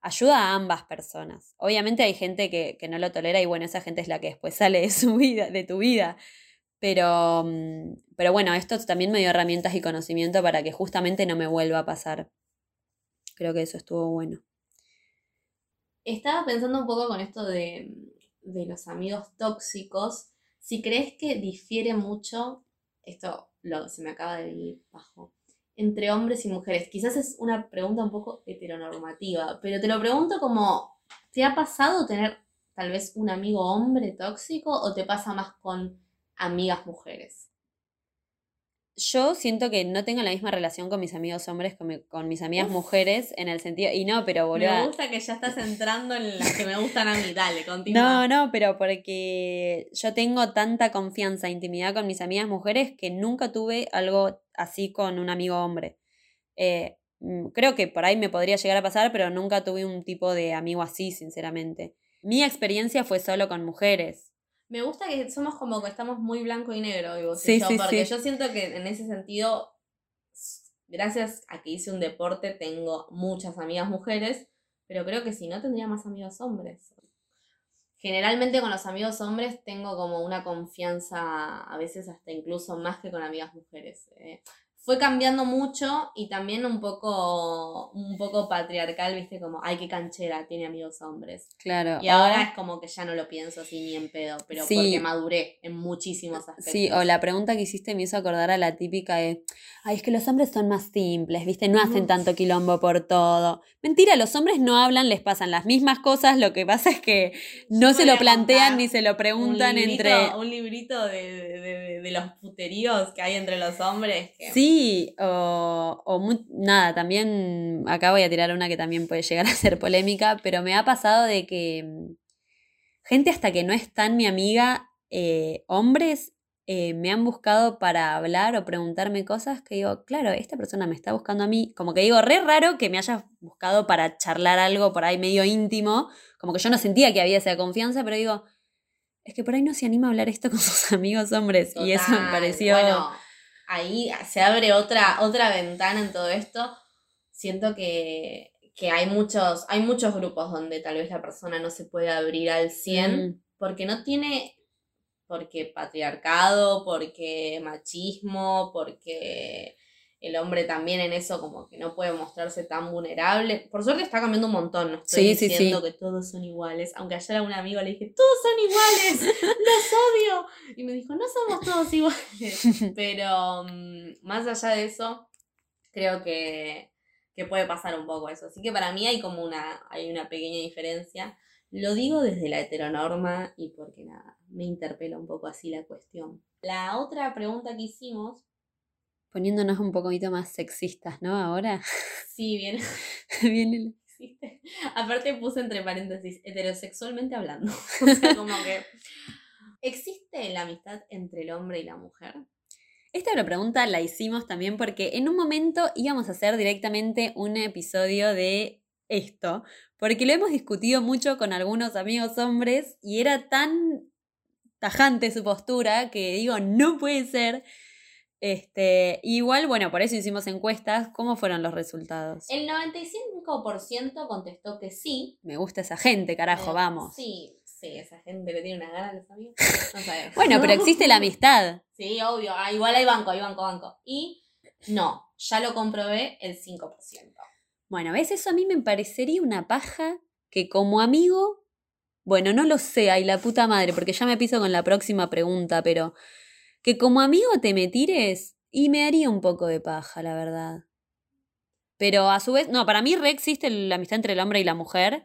Speaker 1: ayuda a ambas personas. Obviamente hay gente que, que no lo tolera y bueno, esa gente es la que después sale de su vida, de tu vida. Pero, mm, pero bueno, esto también me dio herramientas y conocimiento para que justamente no me vuelva a pasar. Creo que eso estuvo bueno.
Speaker 4: Estaba pensando un poco con esto de, de los amigos tóxicos. Si crees que difiere mucho, esto lo, se me acaba de venir bajo, entre hombres y mujeres. Quizás es una pregunta un poco heteronormativa, pero te lo pregunto como, ¿te ha pasado tener tal vez un amigo hombre tóxico o te pasa más con amigas mujeres?
Speaker 1: Yo siento que no tengo la misma relación con mis amigos hombres me- con mis amigas
Speaker 4: Uf.
Speaker 1: mujeres en el sentido, y no, pero
Speaker 4: Me
Speaker 1: boluda.
Speaker 4: gusta que ya estás entrando en las que me gustan a mí, dale,
Speaker 1: No,
Speaker 4: continúa.
Speaker 1: no, pero porque yo tengo tanta confianza, intimidad con mis amigas mujeres que nunca tuve algo así con un amigo hombre. Eh, mm, creo que por ahí me podría llegar a pasar, pero nunca tuve un tipo de amigo así, sinceramente. Mi experiencia fue solo con mujeres.
Speaker 4: Me gusta que somos como que estamos muy blanco y negro, y
Speaker 1: Sí,
Speaker 4: yo,
Speaker 1: sí,
Speaker 4: porque
Speaker 1: sí.
Speaker 4: yo siento que en ese sentido, gracias a que hice un deporte, tengo muchas amigas mujeres, pero creo que si no tendría más amigos hombres. Generalmente con los amigos hombres tengo como una confianza, a veces hasta incluso más que con amigas mujeres. eh. Fue cambiando mucho y también un poco, un poco patriarcal, viste, como, ay, qué canchera, tiene amigos hombres.
Speaker 1: Claro.
Speaker 4: Y ahora es como que ya no lo pienso así ni en pedo, pero
Speaker 1: Sí.
Speaker 4: porque maduré en muchísimos aspectos.
Speaker 1: Sí, o la pregunta que hiciste me hizo acordar a la típica de, ay, es que los hombres son más simples, ¿viste? No hacen tanto quilombo por todo. Mentira, los hombres no hablan, les pasan las mismas cosas, lo que pasa es que no
Speaker 4: Yo
Speaker 1: se lo plantean ni se lo preguntan
Speaker 4: un librito,
Speaker 1: entre...
Speaker 4: Un librito de, de- de- de los puteríos que hay entre los hombres. Que...
Speaker 1: Sí, o, nada, también acá voy a tirar una que también puede llegar a ser polémica, pero me ha pasado de que mm, gente hasta que no es tan mi amiga, eh, hombres, eh, me han buscado para hablar o preguntarme cosas que digo, claro, esta persona me está buscando a mí, como que digo, re raro que me hayas buscado para charlar algo por ahí medio íntimo, como que yo no sentía que había esa confianza, pero digo, es que por ahí no se anima a hablar esto con sus amigos hombres, y eso me pareció...
Speaker 4: Bueno, ahí se abre otra, otra ventana en todo esto. Siento que, que hay, muchos, hay muchos grupos donde tal vez la persona no se puede abrir al 100
Speaker 1: Mm.
Speaker 4: porque no tiene, porque patriarcado, porque machismo, porque el hombre también en eso como que no puede mostrarse tan vulnerable. Por suerte está cambiando un montón, no estoy
Speaker 1: Sí, sí,
Speaker 4: diciendo que todos son iguales, aunque ayer a un amigo le dije, todos son iguales, los odio. Y me dijo, no somos todos iguales. Pero mm, más allá de eso, creo que, que puede pasar un poco eso. Así que para mí hay como una, hay una pequeña diferencia. Lo digo desde la heteronorma y porque nada, me interpela un poco así la cuestión. La otra pregunta que hicimos,
Speaker 1: Poniéndonos un poquito más sexistas, ¿no? Ahora
Speaker 4: sí, bien,
Speaker 1: viene el-.
Speaker 4: Aparte puse entre paréntesis, heterosexualmente hablando. O sea, como que. ¿Existe la amistad entre el hombre y la mujer?
Speaker 1: Esta otra pregunta la hicimos también porque en un momento íbamos a hacer directamente un episodio de esto, porque lo hemos discutido mucho con algunos amigos hombres y era tan tajante su postura que digo, no puede ser. Este, igual, bueno, por eso hicimos encuestas. ¿Cómo fueron los resultados?
Speaker 4: El 95% contestó que sí.
Speaker 1: Me gusta esa gente, carajo,
Speaker 4: Eh,
Speaker 1: vamos.
Speaker 4: Sí, sí, esa gente le tiene una gana a los amigos. No sabemos.
Speaker 1: Bueno, pero existe la amistad.
Speaker 4: Sí, obvio. Ah, igual hay banco, hay banco, banco. Y no, ya lo comprobé el 5%.
Speaker 1: Bueno, ¿ves? Eso a mí me parecería una paja que como amigo, bueno, no lo sé, ay la puta madre, porque ya me piso con la próxima pregunta, pero que como amigo te me tires y me haría un poco de paja, la verdad. Pero a su vez, no, para mí re existe la amistad entre el hombre y la mujer.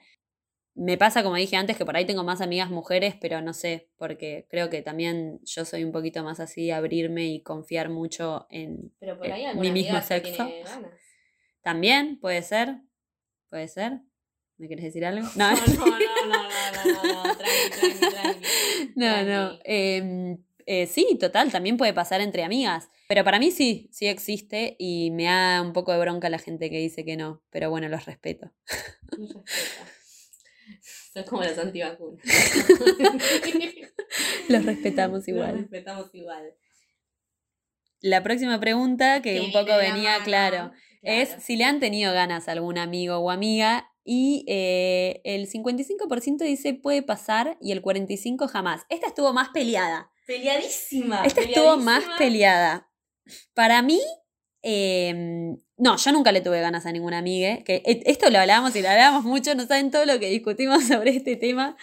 Speaker 1: Me pasa, como dije antes, que por ahí tengo más amigas mujeres, pero no sé, porque creo que también yo soy un poquito más así, abrirme y confiar mucho en,
Speaker 4: Pero por
Speaker 1: Eh,
Speaker 4: ahí
Speaker 1: mi mismo sexo. También puede ser. Puede ser. ¿Me quieres decir algo?
Speaker 4: No, no, no, no, no, no, no, no, tranqui, tranqui, tranqui.
Speaker 1: no, no.
Speaker 4: tranqui.
Speaker 1: Eh, sí, total, también puede pasar entre amigas. Pero para mí sí, sí existe y me da un poco de bronca la gente que dice que no. Pero bueno, los respeto.
Speaker 4: No respeta. Son como los antivacunas.
Speaker 1: Los respetamos
Speaker 4: Los
Speaker 1: igual.
Speaker 4: respetamos igual.
Speaker 1: La próxima pregunta, que un poco venía
Speaker 4: mano,
Speaker 1: claro, es si le han tenido ganas a algún amigo o amiga. Y eh, el 55% dice puede pasar y el 45% jamás. Esta estuvo más peleada.
Speaker 4: Peleadísima.
Speaker 1: Esta estuvo más peleada. Para mí, eh, no, yo nunca le tuve ganas a ninguna amiga. Que e- esto lo hablábamos y lo hablábamos mucho, no saben todo lo que discutimos sobre este tema.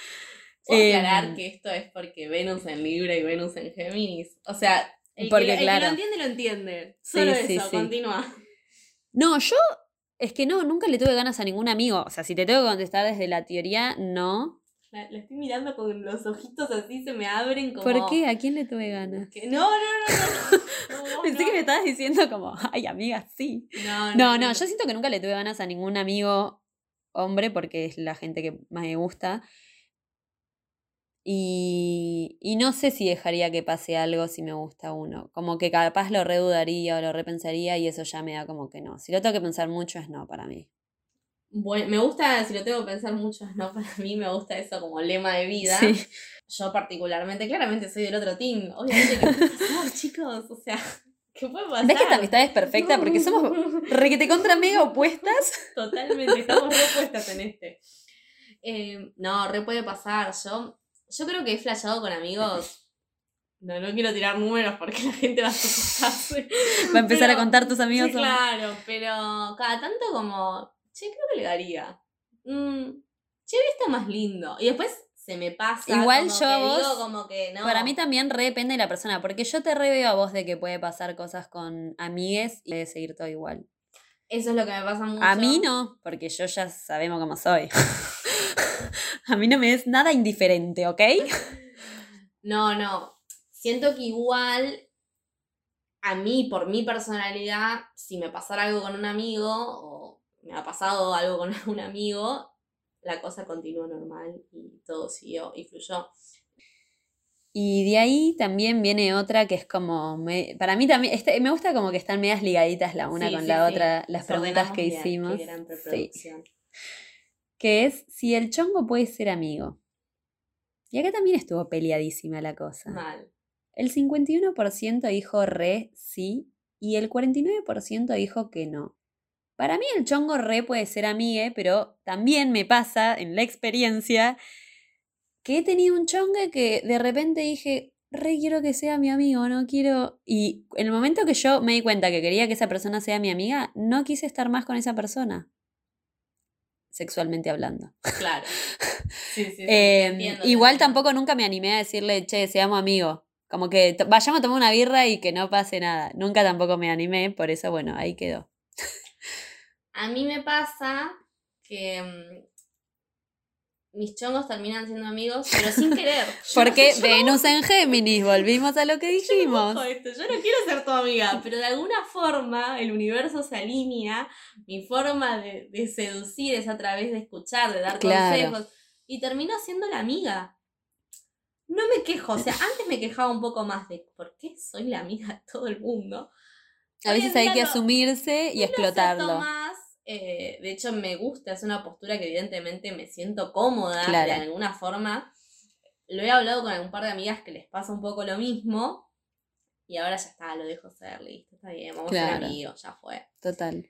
Speaker 4: Puedo
Speaker 1: Em,
Speaker 4: aclarar que esto es porque Venus en Libra y Venus en Géminis. O sea, el,
Speaker 1: Porque,
Speaker 4: que, lo- el que
Speaker 1: claro.
Speaker 4: lo entiende, lo entiende.
Speaker 1: Sí,
Speaker 4: Solo
Speaker 1: sí,
Speaker 4: eso,
Speaker 1: sí.
Speaker 4: continúa.
Speaker 1: No, yo es que no, nunca le tuve ganas a ningún amigo. O sea, si te tengo que contestar desde la teoría, no.
Speaker 4: La, la estoy mirando con los ojitos así, se me abren como...
Speaker 1: ¿Por qué? ¿A quién le tuve ganas?
Speaker 4: No, no, no, no. no. No,
Speaker 1: Pensé
Speaker 4: no.
Speaker 1: que me estabas diciendo como, ay, amiga, sí.
Speaker 4: No,
Speaker 1: No, no, yo siento que nunca le tuve ganas a ningún amigo hombre porque es la gente que más me gusta. Y, y no sé si dejaría que pase algo si me gusta uno. Como que capaz lo redudaría o lo repensaría y eso ya me da como que no. Si lo tengo que pensar mucho es no para mí.
Speaker 4: Bueno, me gusta, si lo tengo que pensar mucho, no, para mí me gusta eso como lema de vida.
Speaker 1: Sí.
Speaker 4: Yo particularmente, claramente soy del otro team. Obviamente, ¿qué pasar, chicos? O sea, ¿qué puede pasar?
Speaker 1: ¿Ves que esta amistad es perfecta? Porque somos requete contra mega opuestas.
Speaker 4: Totalmente, estamos repuestas en este. Eh, no, re puede pasar. Yo, yo creo que he flashado con amigos. No, no quiero tirar números porque la gente va a asustarse.
Speaker 1: Va a empezar a contar tus amigos.
Speaker 4: Sí, claro, pero cada tanto como, che, creo que le daría. Mm, che, está más lindo. Y después se me pasa.
Speaker 1: Igual
Speaker 4: como
Speaker 1: yo
Speaker 4: que
Speaker 1: vos-
Speaker 4: digo como que no.
Speaker 1: Para mí también re depende de la persona, porque yo te reveo a vos de que puede pasar cosas con amigues y puede seguir todo igual.
Speaker 4: Eso es lo que me pasa mucho.
Speaker 1: A mí no, porque yo ya sabemos cómo soy. a mí no me es nada indiferente, ¿ok?
Speaker 4: No, no. Siento que igual a mí, por mi personalidad, si me pasara algo con un amigo o me ha pasado algo con un amigo, la cosa continuó normal y todo siguió y fluyó.
Speaker 1: Y de ahí también viene otra que es como, me- para mí también, este, me gusta como que están medias ligaditas la una
Speaker 4: Sí,
Speaker 1: con
Speaker 4: sí,
Speaker 1: la
Speaker 4: sí.
Speaker 1: otra, las preguntas que
Speaker 4: bien,
Speaker 1: hicimos.
Speaker 4: Preproducción.
Speaker 1: Que es si el chongo puede ser amigo. Y acá también estuvo peleadísima la cosa.
Speaker 4: Mal.
Speaker 1: El 51% dijo re sí y el 49% dijo que no. Para mí el chongo re puede ser amigue, pero también me pasa en la experiencia que he tenido un chongue que de repente dije, re quiero que sea mi amigo, no quiero... Y en el momento que yo me di cuenta que quería que esa persona sea mi amiga, no quise estar más con esa persona, sexualmente hablando.
Speaker 4: Claro. Sí, sí, sí,
Speaker 1: Eh,
Speaker 4: entiendo,
Speaker 1: igual
Speaker 4: entiendo.
Speaker 1: tampoco nunca me animé a decirle, che, seamos amigos. Como que vayamos a tomar una birra y que no pase nada. Nunca tampoco me animé, por eso, bueno, ahí quedó.
Speaker 4: A mí me pasa que mm, mis chongos terminan siendo amigos, pero sin querer. Yo-
Speaker 1: Porque
Speaker 4: yo-
Speaker 1: Venus en Géminis, volvimos a lo que dijimos.
Speaker 4: Ojo esto, Yo no quiero ser tu amiga, pero de alguna forma el universo se alinea. Mi forma de, de seducir es a través de escuchar, de dar
Speaker 1: Claro.
Speaker 4: consejos. Y termino siendo la amiga. No me quejo, o sea, antes me quejaba un poco más de por qué soy la amiga de todo el mundo.
Speaker 1: A veces hay que asumirse y explotarlo.
Speaker 4: Eh, de hecho, me gusta, es una postura que evidentemente me siento cómoda
Speaker 1: Claro.
Speaker 4: de alguna forma. Lo he hablado con un par de amigas que les pasa un poco lo mismo. Y ahora ya está, lo dejo ser, listo, está bien, vamos a ser amigos, ya fue.
Speaker 1: Total.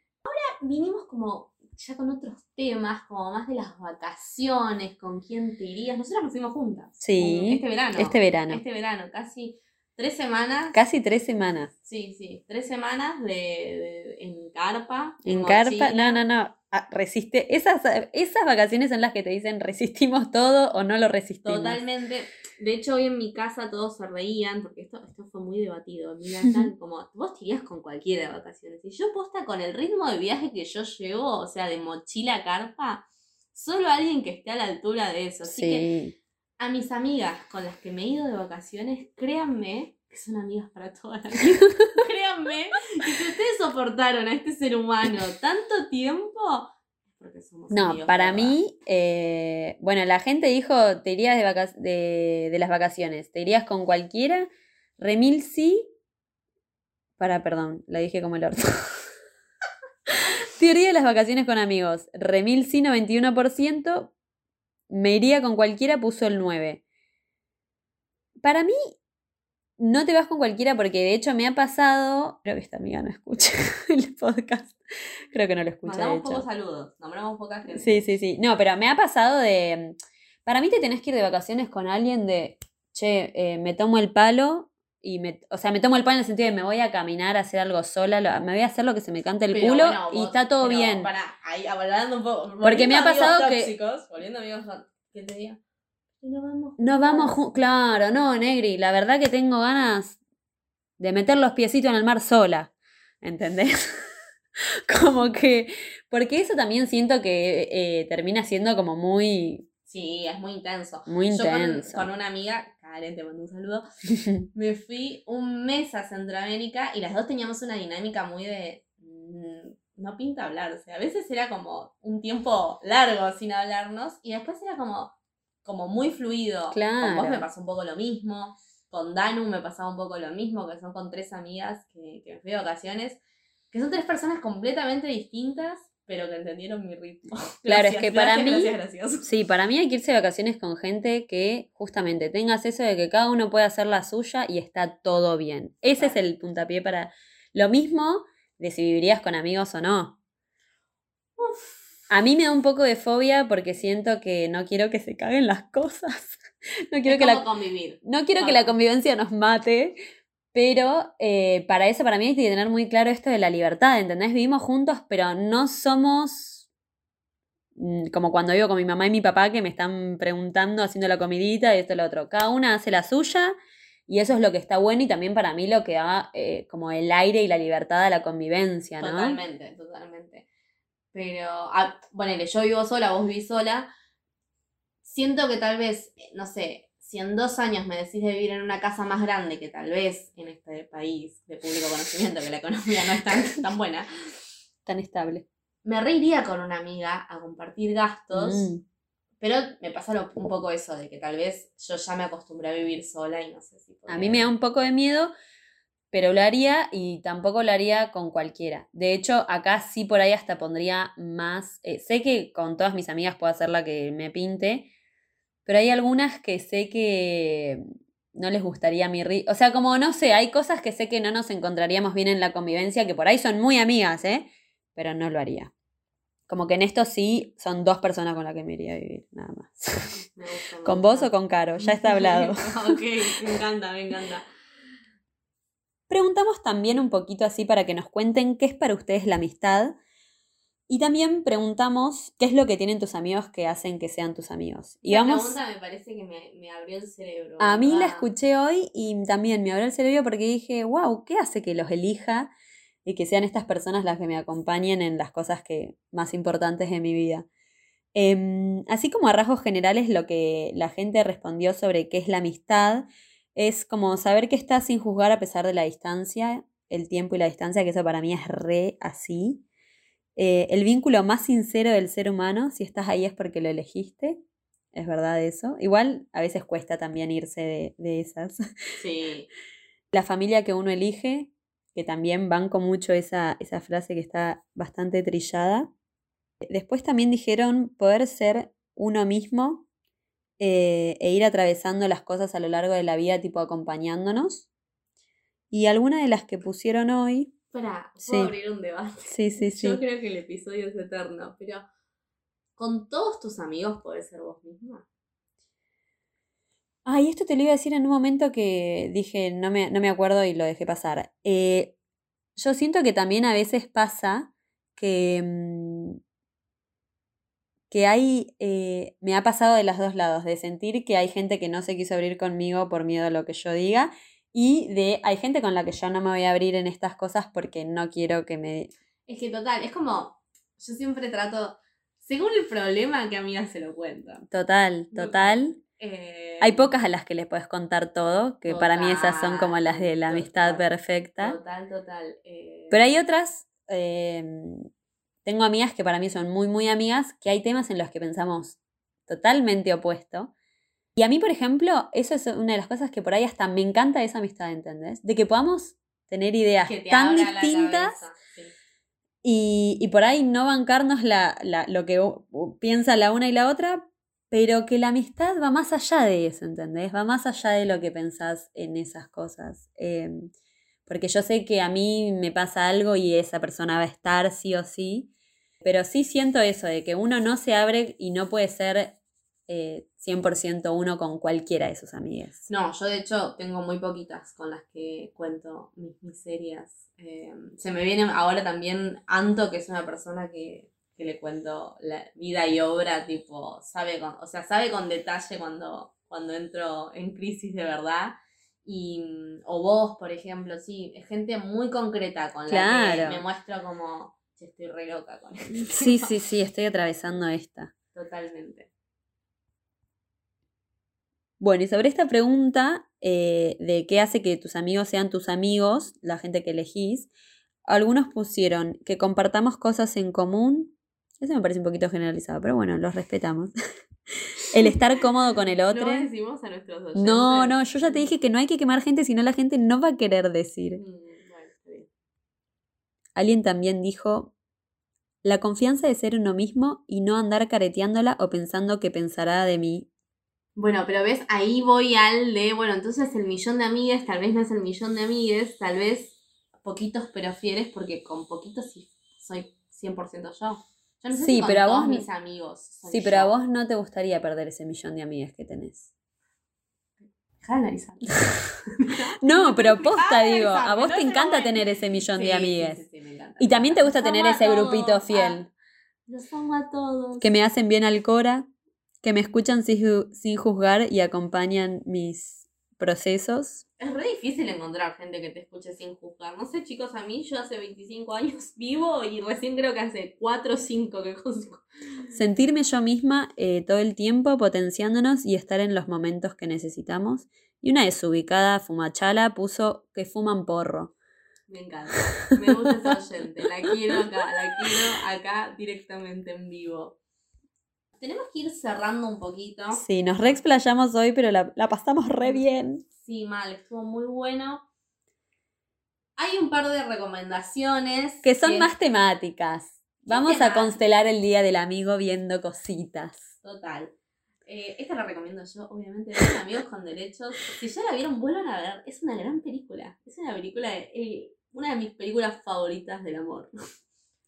Speaker 4: Vinimos como ya con otros temas, como más de las vacaciones, con quién te irías. Nosotras nos fuimos juntas.
Speaker 1: Sí,
Speaker 4: Este verano.
Speaker 1: Este verano.
Speaker 4: Este verano, casi tres semanas.
Speaker 1: Casi tres semanas.
Speaker 4: Sí, sí, tres semanas de, de- en carpa.
Speaker 1: En carpa. No, no, no. Ah, resiste. Esas, esas vacaciones son las que te dicen resistimos todo o no lo resistimos.
Speaker 4: Totalmente. De hecho, hoy en mi casa todos se reían, porque esto, esto fue muy debatido. Mira, tal como, vos te irías con cualquiera de vacaciones. Y yo posta con el ritmo de viaje que yo llevo, o sea, de mochila a carpa, solo alguien que esté a la altura de eso. Así que
Speaker 1: Sí.
Speaker 4: A mis amigas con las que me he ido de vacaciones, créanme que son amigas para toda la vida. créanme que si ustedes soportaron a este ser humano tanto tiempo, porque somos
Speaker 1: No,
Speaker 4: amigos,
Speaker 1: para
Speaker 4: ¿verdad?
Speaker 1: mí, eh, bueno, la gente dijo, te irías de, vaca- de, de las vacaciones, te irías con cualquiera, remil sí, para, perdón, la dije como el orto. Teoría de las vacaciones con amigos, remil sí 91%, me iría con cualquiera, puso el 9. Para mí, no te vas con cualquiera porque de hecho me ha pasado, creo que esta amiga no escucha el podcast, creo que no lo escucha.
Speaker 4: Mandamos pocos saludos, nombramos poca gente.
Speaker 1: Sí, sí, sí. No, pero me ha pasado de. Para mí te tenés que ir de vacaciones con alguien de. Che, eh, me tomo el palo y me. O sea, me tomo el palo en el sentido de me voy a caminar a hacer algo sola, lo- me voy a hacer lo que se me cante el
Speaker 4: Pero
Speaker 1: culo
Speaker 4: bueno,
Speaker 1: y está todo
Speaker 4: pero
Speaker 1: bien.
Speaker 4: Pará, ahí hablando un poco.
Speaker 1: Porque me
Speaker 4: volviendo
Speaker 1: ha pasado que-
Speaker 4: tóxicos, Volviendo amigos tóxicos, ¿qué te diga? No vamos.
Speaker 1: No vamos. Claro, no, Negri. La verdad que tengo ganas de meter los piecitos en el mar sola. ¿Entendés? como que. Porque eso también siento que eh, termina siendo como muy.
Speaker 4: Sí, es muy intenso.
Speaker 1: Muy
Speaker 4: Yo con,
Speaker 1: intenso.
Speaker 4: con una amiga, Karen, te mando un saludo, me fui un mes a Centroamérica y las dos teníamos una dinámica muy de. mm, No pinta hablar, o sea, a veces era como un tiempo largo sin hablarnos y después era como, como muy fluido. Con vos me pasó un poco lo mismo, con Danu me pasaba un poco lo mismo, que son con tres amigas que, que me fui de vacaciones, que son tres personas completamente distintas, pero que entendieron mi ritmo.
Speaker 1: Claro, es que para
Speaker 4: gracias,
Speaker 1: mí-
Speaker 4: Gracias.
Speaker 1: Sí, para mí hay que irse de vacaciones con gente que justamente tengas eso de que cada uno puede hacer la suya y está todo bien. Ese es el puntapié para lo mismo de si vivirías con amigos o no. A mí me da un poco de fobia porque siento que no quiero que se caguen las cosas. No quiero
Speaker 4: es
Speaker 1: que
Speaker 4: como
Speaker 1: la,
Speaker 4: convivir.
Speaker 1: no quiero que la convivencia nos mate, pero eh, para eso, para mí hay que tener muy claro esto de la libertad, ¿entendés? Vivimos juntos, pero no somos mm, como cuando vivo con mi mamá y mi papá que me están preguntando, haciendo la comidita y esto y lo otro. Cada una hace la suya y eso es lo que está bueno y también para mí lo que da eh, como el aire y la libertad a la convivencia, ¿no?
Speaker 4: Totalmente, totalmente. Pero, ah, ponele, yo vivo sola, vos vivís sola. Siento que tal vez, eh, no sé, si en dos años me decís de vivir en una casa más grande, que tal vez en este país de público conocimiento, que la economía no es tan, tan buena,
Speaker 1: Tan estable.
Speaker 4: me reiría con una amiga a compartir gastos.
Speaker 1: Mm.
Speaker 4: Pero me pasa lo- un poco eso, de que tal vez yo ya me acostumbré a vivir sola y no sé si...
Speaker 1: A mí me da un poco de miedo, pero lo haría y tampoco lo haría con cualquiera. De hecho, acá sí por ahí hasta pondría más. eh, sé que con todas mis amigas puedo hacer la que me pinte, pero hay algunas que sé que no les gustaría mi ritmo. O sea, como no sé, hay cosas que sé que no nos encontraríamos bien en la convivencia, que por ahí son muy amigas, ¿eh? Pero no lo haría. Como que en esto sí son dos personas con las que me iría a vivir, nada más.
Speaker 4: Me gusta, me
Speaker 1: ¿Con vos o con Caro? Ya está hablado.
Speaker 4: ok, me encanta, me encanta.
Speaker 1: Preguntamos también un poquito así para que nos cuenten qué es para ustedes la amistad. Y también preguntamos qué es lo que tienen tus amigos que hacen que sean tus amigos. Y
Speaker 4: Esa
Speaker 1: vamos.
Speaker 4: pregunta me parece que me, me abrió el cerebro.
Speaker 1: A mí la escuché hoy y también me abrió el cerebro porque dije, wow, ¿qué hace que los elija y que sean estas personas las que me acompañen en las cosas que más importantes de mi vida? Em, así como a rasgos generales lo que la gente respondió sobre qué es la amistad es como saber que estás sin juzgar a pesar de la distancia, el tiempo y la distancia, que eso para mí es re así. Eh, el vínculo más sincero del ser humano, si estás ahí es porque lo elegiste, es verdad eso. Igual a veces cuesta también irse de, de esas.
Speaker 4: Sí.
Speaker 1: La familia que uno elige, que también banco mucho esa, esa frase que está bastante trillada. Después también dijeron poder ser uno mismo eh, e ir atravesando las cosas a lo largo de la vida, tipo acompañándonos. Y alguna de las que pusieron hoy,
Speaker 4: Espera,
Speaker 1: Sí.
Speaker 4: abrir un debate.
Speaker 1: sí, sí, sí.
Speaker 4: Yo creo que el episodio es eterno, pero ¿con todos tus amigos podés ser vos misma?
Speaker 1: Ay, esto te lo iba a decir en un momento que dije, no me, no me acuerdo y lo dejé pasar. Eh, yo siento que también a veces pasa que, mm, que hay, eh, me ha pasado de los dos lados, de sentir que hay gente que no se quiso abrir conmigo por miedo a lo que yo diga y de hay gente con la que yo no me voy a abrir en estas cosas porque no quiero que me...
Speaker 4: Es que total, es como, yo siempre trato, según el problema, que amiga se lo cuento.
Speaker 1: Total, total.
Speaker 4: Eh,
Speaker 1: Hay pocas a las que les puedes contar todo, que para mí esas son como las de la
Speaker 4: Total,
Speaker 1: amistad perfecta.
Speaker 4: Total, total. eh,
Speaker 1: Pero hay otras, eh, tengo amigas que para mí son muy, muy amigas, que hay temas en los que pensamos totalmente opuesto. Y a mí, por ejemplo, eso es una de las cosas que por ahí hasta me encanta esa amistad, ¿entendés? De que podamos tener ideas
Speaker 4: que te
Speaker 1: tan distintas
Speaker 4: sí.
Speaker 1: y, y por ahí no bancarnos la, la- lo que piensa la una y la otra, pero que la amistad va más allá de eso, ¿entendés? Va más allá de lo que pensás en esas cosas. Eh, porque yo sé que a mí me pasa algo y esa persona va a estar sí o sí, pero sí siento eso, de que uno no se abre y no puede ser eh, 100% uno con cualquiera de sus amigas.
Speaker 4: No, yo de hecho tengo muy poquitas con las que cuento mis miserias. Eh, se me viene ahora también Anto, que es una persona que, que le cuento la vida y obra, tipo, sabe con, o sea, sabe con detalle cuando, cuando entro en crisis de verdad. Y, mm, o vos, por ejemplo, sí, es gente muy concreta con la
Speaker 1: Claro.
Speaker 4: que me muestro como, "Che, estoy re loca con esto.
Speaker 1: Sí, sí, sí, estoy atravesando esta.
Speaker 4: Totalmente.
Speaker 1: Bueno, y sobre esta pregunta eh, de qué hace que tus amigos sean tus amigos, la gente que elegís, algunos pusieron que compartamos cosas en común. Eso me parece un poquito generalizado, pero bueno, los respetamos. El estar cómodo con el otro.
Speaker 4: No decimos a nuestros oyentes.
Speaker 1: No, no, yo ya te dije que no hay que quemar gente, si no la gente no va a querer decir.
Speaker 4: Mm, bueno.
Speaker 1: Alguien también dijo la confianza de ser uno mismo y no andar careteándola o pensando que pensará de mí.
Speaker 4: Bueno, pero ves, ahí voy al de, bueno, entonces el millón de amigas tal vez no es el millón de amigues, tal vez poquitos pero fieles, porque con poquitos sí soy 100% yo. Yo no sé
Speaker 1: Sí,
Speaker 4: si con
Speaker 1: pero a
Speaker 4: todos
Speaker 1: vos-
Speaker 4: mis amigos.
Speaker 1: Sí, pero a vos no te gustaría perder ese millón de amigas que tenés.
Speaker 4: Dejá de analizar.
Speaker 1: No, pero posta digo, a vos te encanta tener ese millón
Speaker 4: Sí,
Speaker 1: de amigas.
Speaker 4: sí, sí, me encanta.
Speaker 1: Y también te gusta
Speaker 4: Los
Speaker 1: tener
Speaker 4: a
Speaker 1: ese
Speaker 4: todos,
Speaker 1: grupito
Speaker 4: ah,
Speaker 1: fiel,
Speaker 4: Los amo a todos.
Speaker 1: que me hacen bien al cora, que me escuchan sin, sin juzgar y acompañan mis procesos.
Speaker 4: Es re difícil encontrar gente que te escuche sin juzgar. No sé, chicos, a mí yo hace 25 años vivo y recién creo que hace 4 o 5 que juzgo.
Speaker 1: Sentirme yo misma eh, todo el tiempo potenciándonos y estar en los momentos que necesitamos. Y una desubicada fumachala puso que fuman porro.
Speaker 4: Me encanta. Me gusta esa oyente. La quiero acá, la quiero acá directamente en vivo. Tenemos que ir cerrando un poquito.
Speaker 1: Sí, nos re explayamos hoy, pero la, la pasamos re bien.
Speaker 4: Sí, mal, estuvo muy bueno. Hay un par de recomendaciones.
Speaker 1: Que son más temáticas. Vamos a constelar el día del amigo viendo cositas.
Speaker 4: Total. Eh, esta la recomiendo yo, obviamente. Vean Amigos con Derechos. Si ya la vieron, vuelvan a ver. Es una gran película. Es una película, eh, una de mis películas favoritas del amor.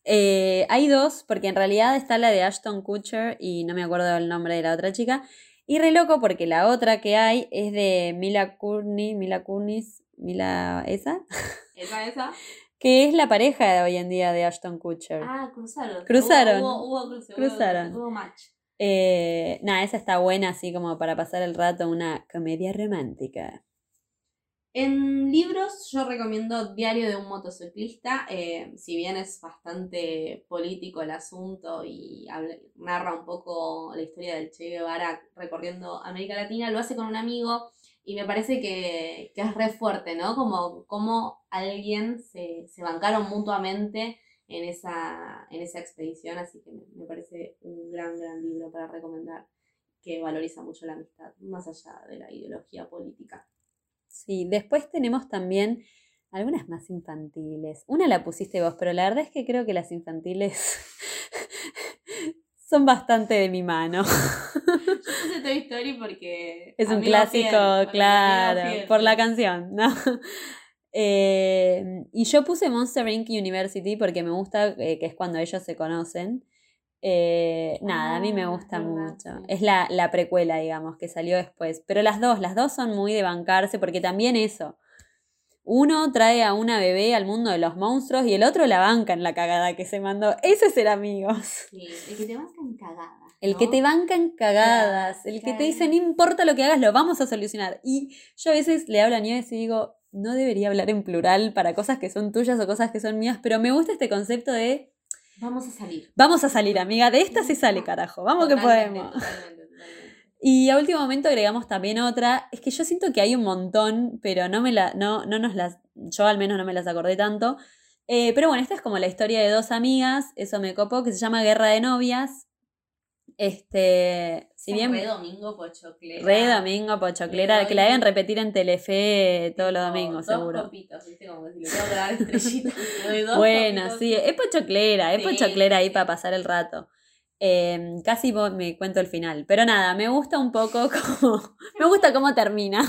Speaker 1: Eh, hay dos, porque en realidad está la de Ashton Kutcher y no me acuerdo el nombre de la otra chica. Y re loco porque la otra que hay es de Mila Kunis, Mila Kunis, Mila esa,
Speaker 4: ¿Esa, esa?
Speaker 1: que es la pareja de hoy en día de Ashton Kutcher.
Speaker 4: Ah, cruzaron.
Speaker 1: Cruzaron.
Speaker 4: Hubo, hubo, hubo cruce, hubo-
Speaker 1: Cruzaron.
Speaker 4: Hubo, match.
Speaker 1: Eh, nada, esa está buena así como para pasar el rato, una comedia romántica.
Speaker 4: En libros yo recomiendo Diario de un motociclista, eh, si bien es bastante político el asunto y narra un poco la historia del Che Guevara recorriendo América Latina, lo hace con un amigo y me parece que, es re fuerte, ¿no? Como, como alguien se, se bancaron mutuamente en esa, en esa expedición, así que me parece un gran, gran libro para recomendar que valoriza mucho la amistad, más allá de la ideología política.
Speaker 1: Sí, después tenemos también algunas más infantiles. Una la pusiste vos, pero la verdad es que creo que las infantiles son bastante de mi mano.
Speaker 4: Yo puse Toy Story porque.
Speaker 1: Es un clásico,
Speaker 4: fiel,
Speaker 1: claro, por la canción, ¿no? Eh, y yo puse Monster Inc. University porque me gusta, eh, que es cuando ellos se conocen. Eh, nada, a mí me
Speaker 4: Ah,
Speaker 1: gusta
Speaker 4: verdad,
Speaker 1: mucho. Es la, la precuela, digamos, que salió después. Pero las dos, las dos son muy de bancarse porque también eso. Uno trae a una bebé al mundo de los monstruos y el otro la banca en la cagada que se mandó. Eso es ser amigos.
Speaker 4: Sí, el que te bancan cagada.
Speaker 1: El
Speaker 4: ¿no?
Speaker 1: que te bancan cagadas, el que te dice, no importa lo que hagas, lo vamos a solucionar. Y yo a veces le hablo a Nieves y digo, no debería hablar en plural para cosas que son tuyas o cosas que son mías, pero me gusta este concepto de,
Speaker 4: Vamos a salir.
Speaker 1: vamos a salir, amiga, de esta se sale, carajo, vamos que podemos.
Speaker 4: Totalmente, totalmente.
Speaker 1: Y a último momento agregamos también otra, es que yo siento que hay un montón, pero no me la, no, no nos las, yo al menos no me las acordé tanto. Eh, pero bueno, esta es como la historia de dos amigas, eso me copó, que se llama Guerra de Novias. Este, si bien...
Speaker 4: Re domingo pochoclera.
Speaker 1: Re domingo pochoclera,
Speaker 4: Le
Speaker 1: que la deben repetir en Telefe todos los domingos,
Speaker 4: dos
Speaker 1: seguro.
Speaker 4: copitos, ¿viste? Como si le tengo que dar estrellitas. dos
Speaker 1: Bueno,
Speaker 4: copitos.
Speaker 1: sí, es pochoclera, es
Speaker 4: Sí,
Speaker 1: pochoclera ahí
Speaker 4: sí.
Speaker 1: para pasar el rato. Eh, casi me cuento el final, pero nada, me gusta un poco como... me gusta cómo termina.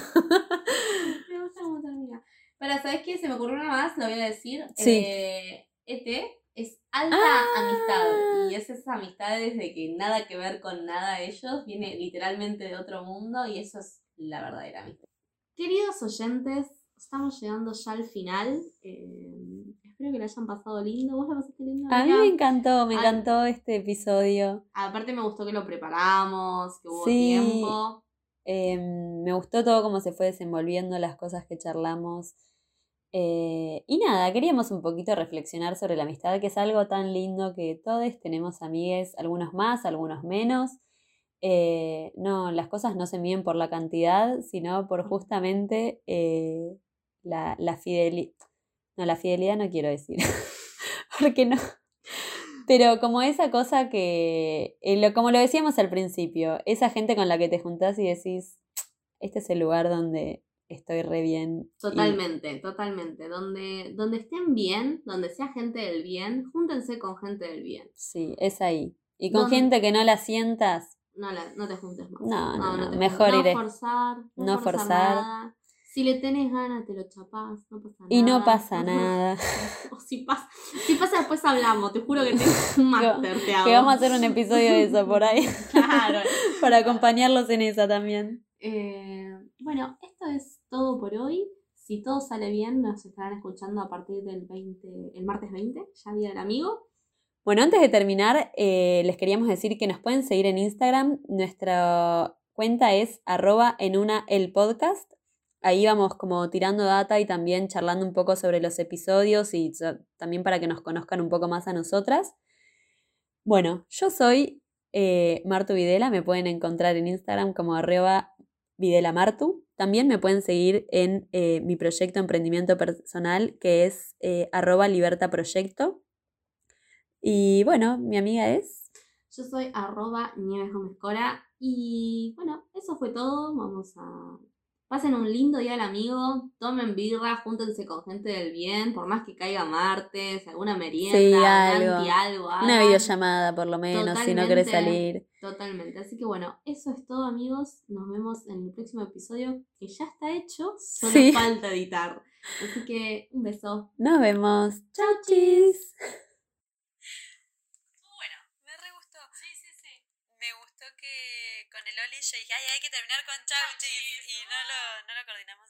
Speaker 4: Me gusta cómo termina. Para, ¿sabes qué? Se me ocurrió una más, lo voy a decir.
Speaker 1: Sí.
Speaker 4: Eh, ET es alta
Speaker 1: Ah.
Speaker 4: amistad. Y es esa amistad desde que nada que ver con nada de ellos. Viene literalmente de otro mundo y eso es la verdadera amistad. Queridos oyentes, estamos llegando ya al final. Eh, espero que la hayan pasado lindo. ¿Vos la pasaste lindo?
Speaker 1: A mí me encantó, me
Speaker 4: Ay.
Speaker 1: encantó este episodio.
Speaker 4: Aparte me gustó que lo preparamos, que hubo
Speaker 1: Sí.
Speaker 4: tiempo.
Speaker 1: Eh, me gustó todo cómo se fue desenvolviendo, las cosas que charlamos. Eh, y nada, queríamos un poquito reflexionar sobre la amistad, que es algo tan lindo que todos tenemos amigues, algunos más, algunos menos. Eh, no, las cosas no se miden por la cantidad, sino por justamente eh, la, la fidelidad. No, la fidelidad no quiero decir, porque no. Pero como esa cosa que, lo- como lo decíamos al principio, esa gente con la que te juntás y decís, este es el lugar donde estoy re bien. y-
Speaker 4: Totalmente, totalmente. Donde, donde estén bien, donde sea gente del bien, júntense con gente del bien.
Speaker 1: sí, es ahí. Y con
Speaker 4: No,
Speaker 1: gente que no la sientas,
Speaker 4: No, la, no te juntes más.
Speaker 1: No, no, no,
Speaker 4: te
Speaker 1: mejor
Speaker 4: juntes.
Speaker 1: iré.
Speaker 4: No forzar. No,
Speaker 1: No
Speaker 4: forzar.
Speaker 1: forzar.
Speaker 4: nada. Si le tenés ganas, te lo chapás. No pasa nada.
Speaker 1: y no pasa nada.
Speaker 4: O si pasa, si pasa, después hablamos. Te juro que tengo un máster, te hago.
Speaker 1: que vamos a hacer un episodio de eso por ahí,
Speaker 4: Claro.
Speaker 1: para acompañarlos en esa también.
Speaker 4: Eh, bueno, esto es todo por hoy. Si todo sale bien, nos estarán escuchando a partir del 20, el martes 20, ya Día del Amigo.
Speaker 1: Bueno, antes de terminar, eh, les queríamos decir que nos pueden seguir en Instagram. Nuestra cuenta es arroba en una el podcast. Ahí vamos como tirando data y también charlando un poco sobre los episodios y también para que nos conozcan un poco más a nosotras. Bueno, yo soy eh, Martu Videla, me pueden encontrar en Instagram como arroba Videla Martu. También me pueden seguir en eh, mi proyecto emprendimiento personal que es eh, arroba Liberta Proyecto. Y bueno, mi amiga es.
Speaker 4: Yo soy arroba Nieves Gómez. Y bueno, eso fue todo. Vamos a. Pasen un lindo día del amigo. Tomen birra, júntense con gente del bien. Por más que caiga martes, alguna merienda,
Speaker 1: Sí, algo.
Speaker 4: anti, algo.
Speaker 1: Una videollamada por lo menos, si no querés salir.
Speaker 4: Totalmente. Así que bueno, eso es todo, amigos. Nos vemos en el próximo episodio que ya está hecho. Solo
Speaker 1: Sí.
Speaker 4: falta editar. Así que un beso.
Speaker 1: Nos vemos. Chau, chis. el Oli, yo dije, ay, hay que terminar con Chauchis. Y no lo, no lo coordinamos.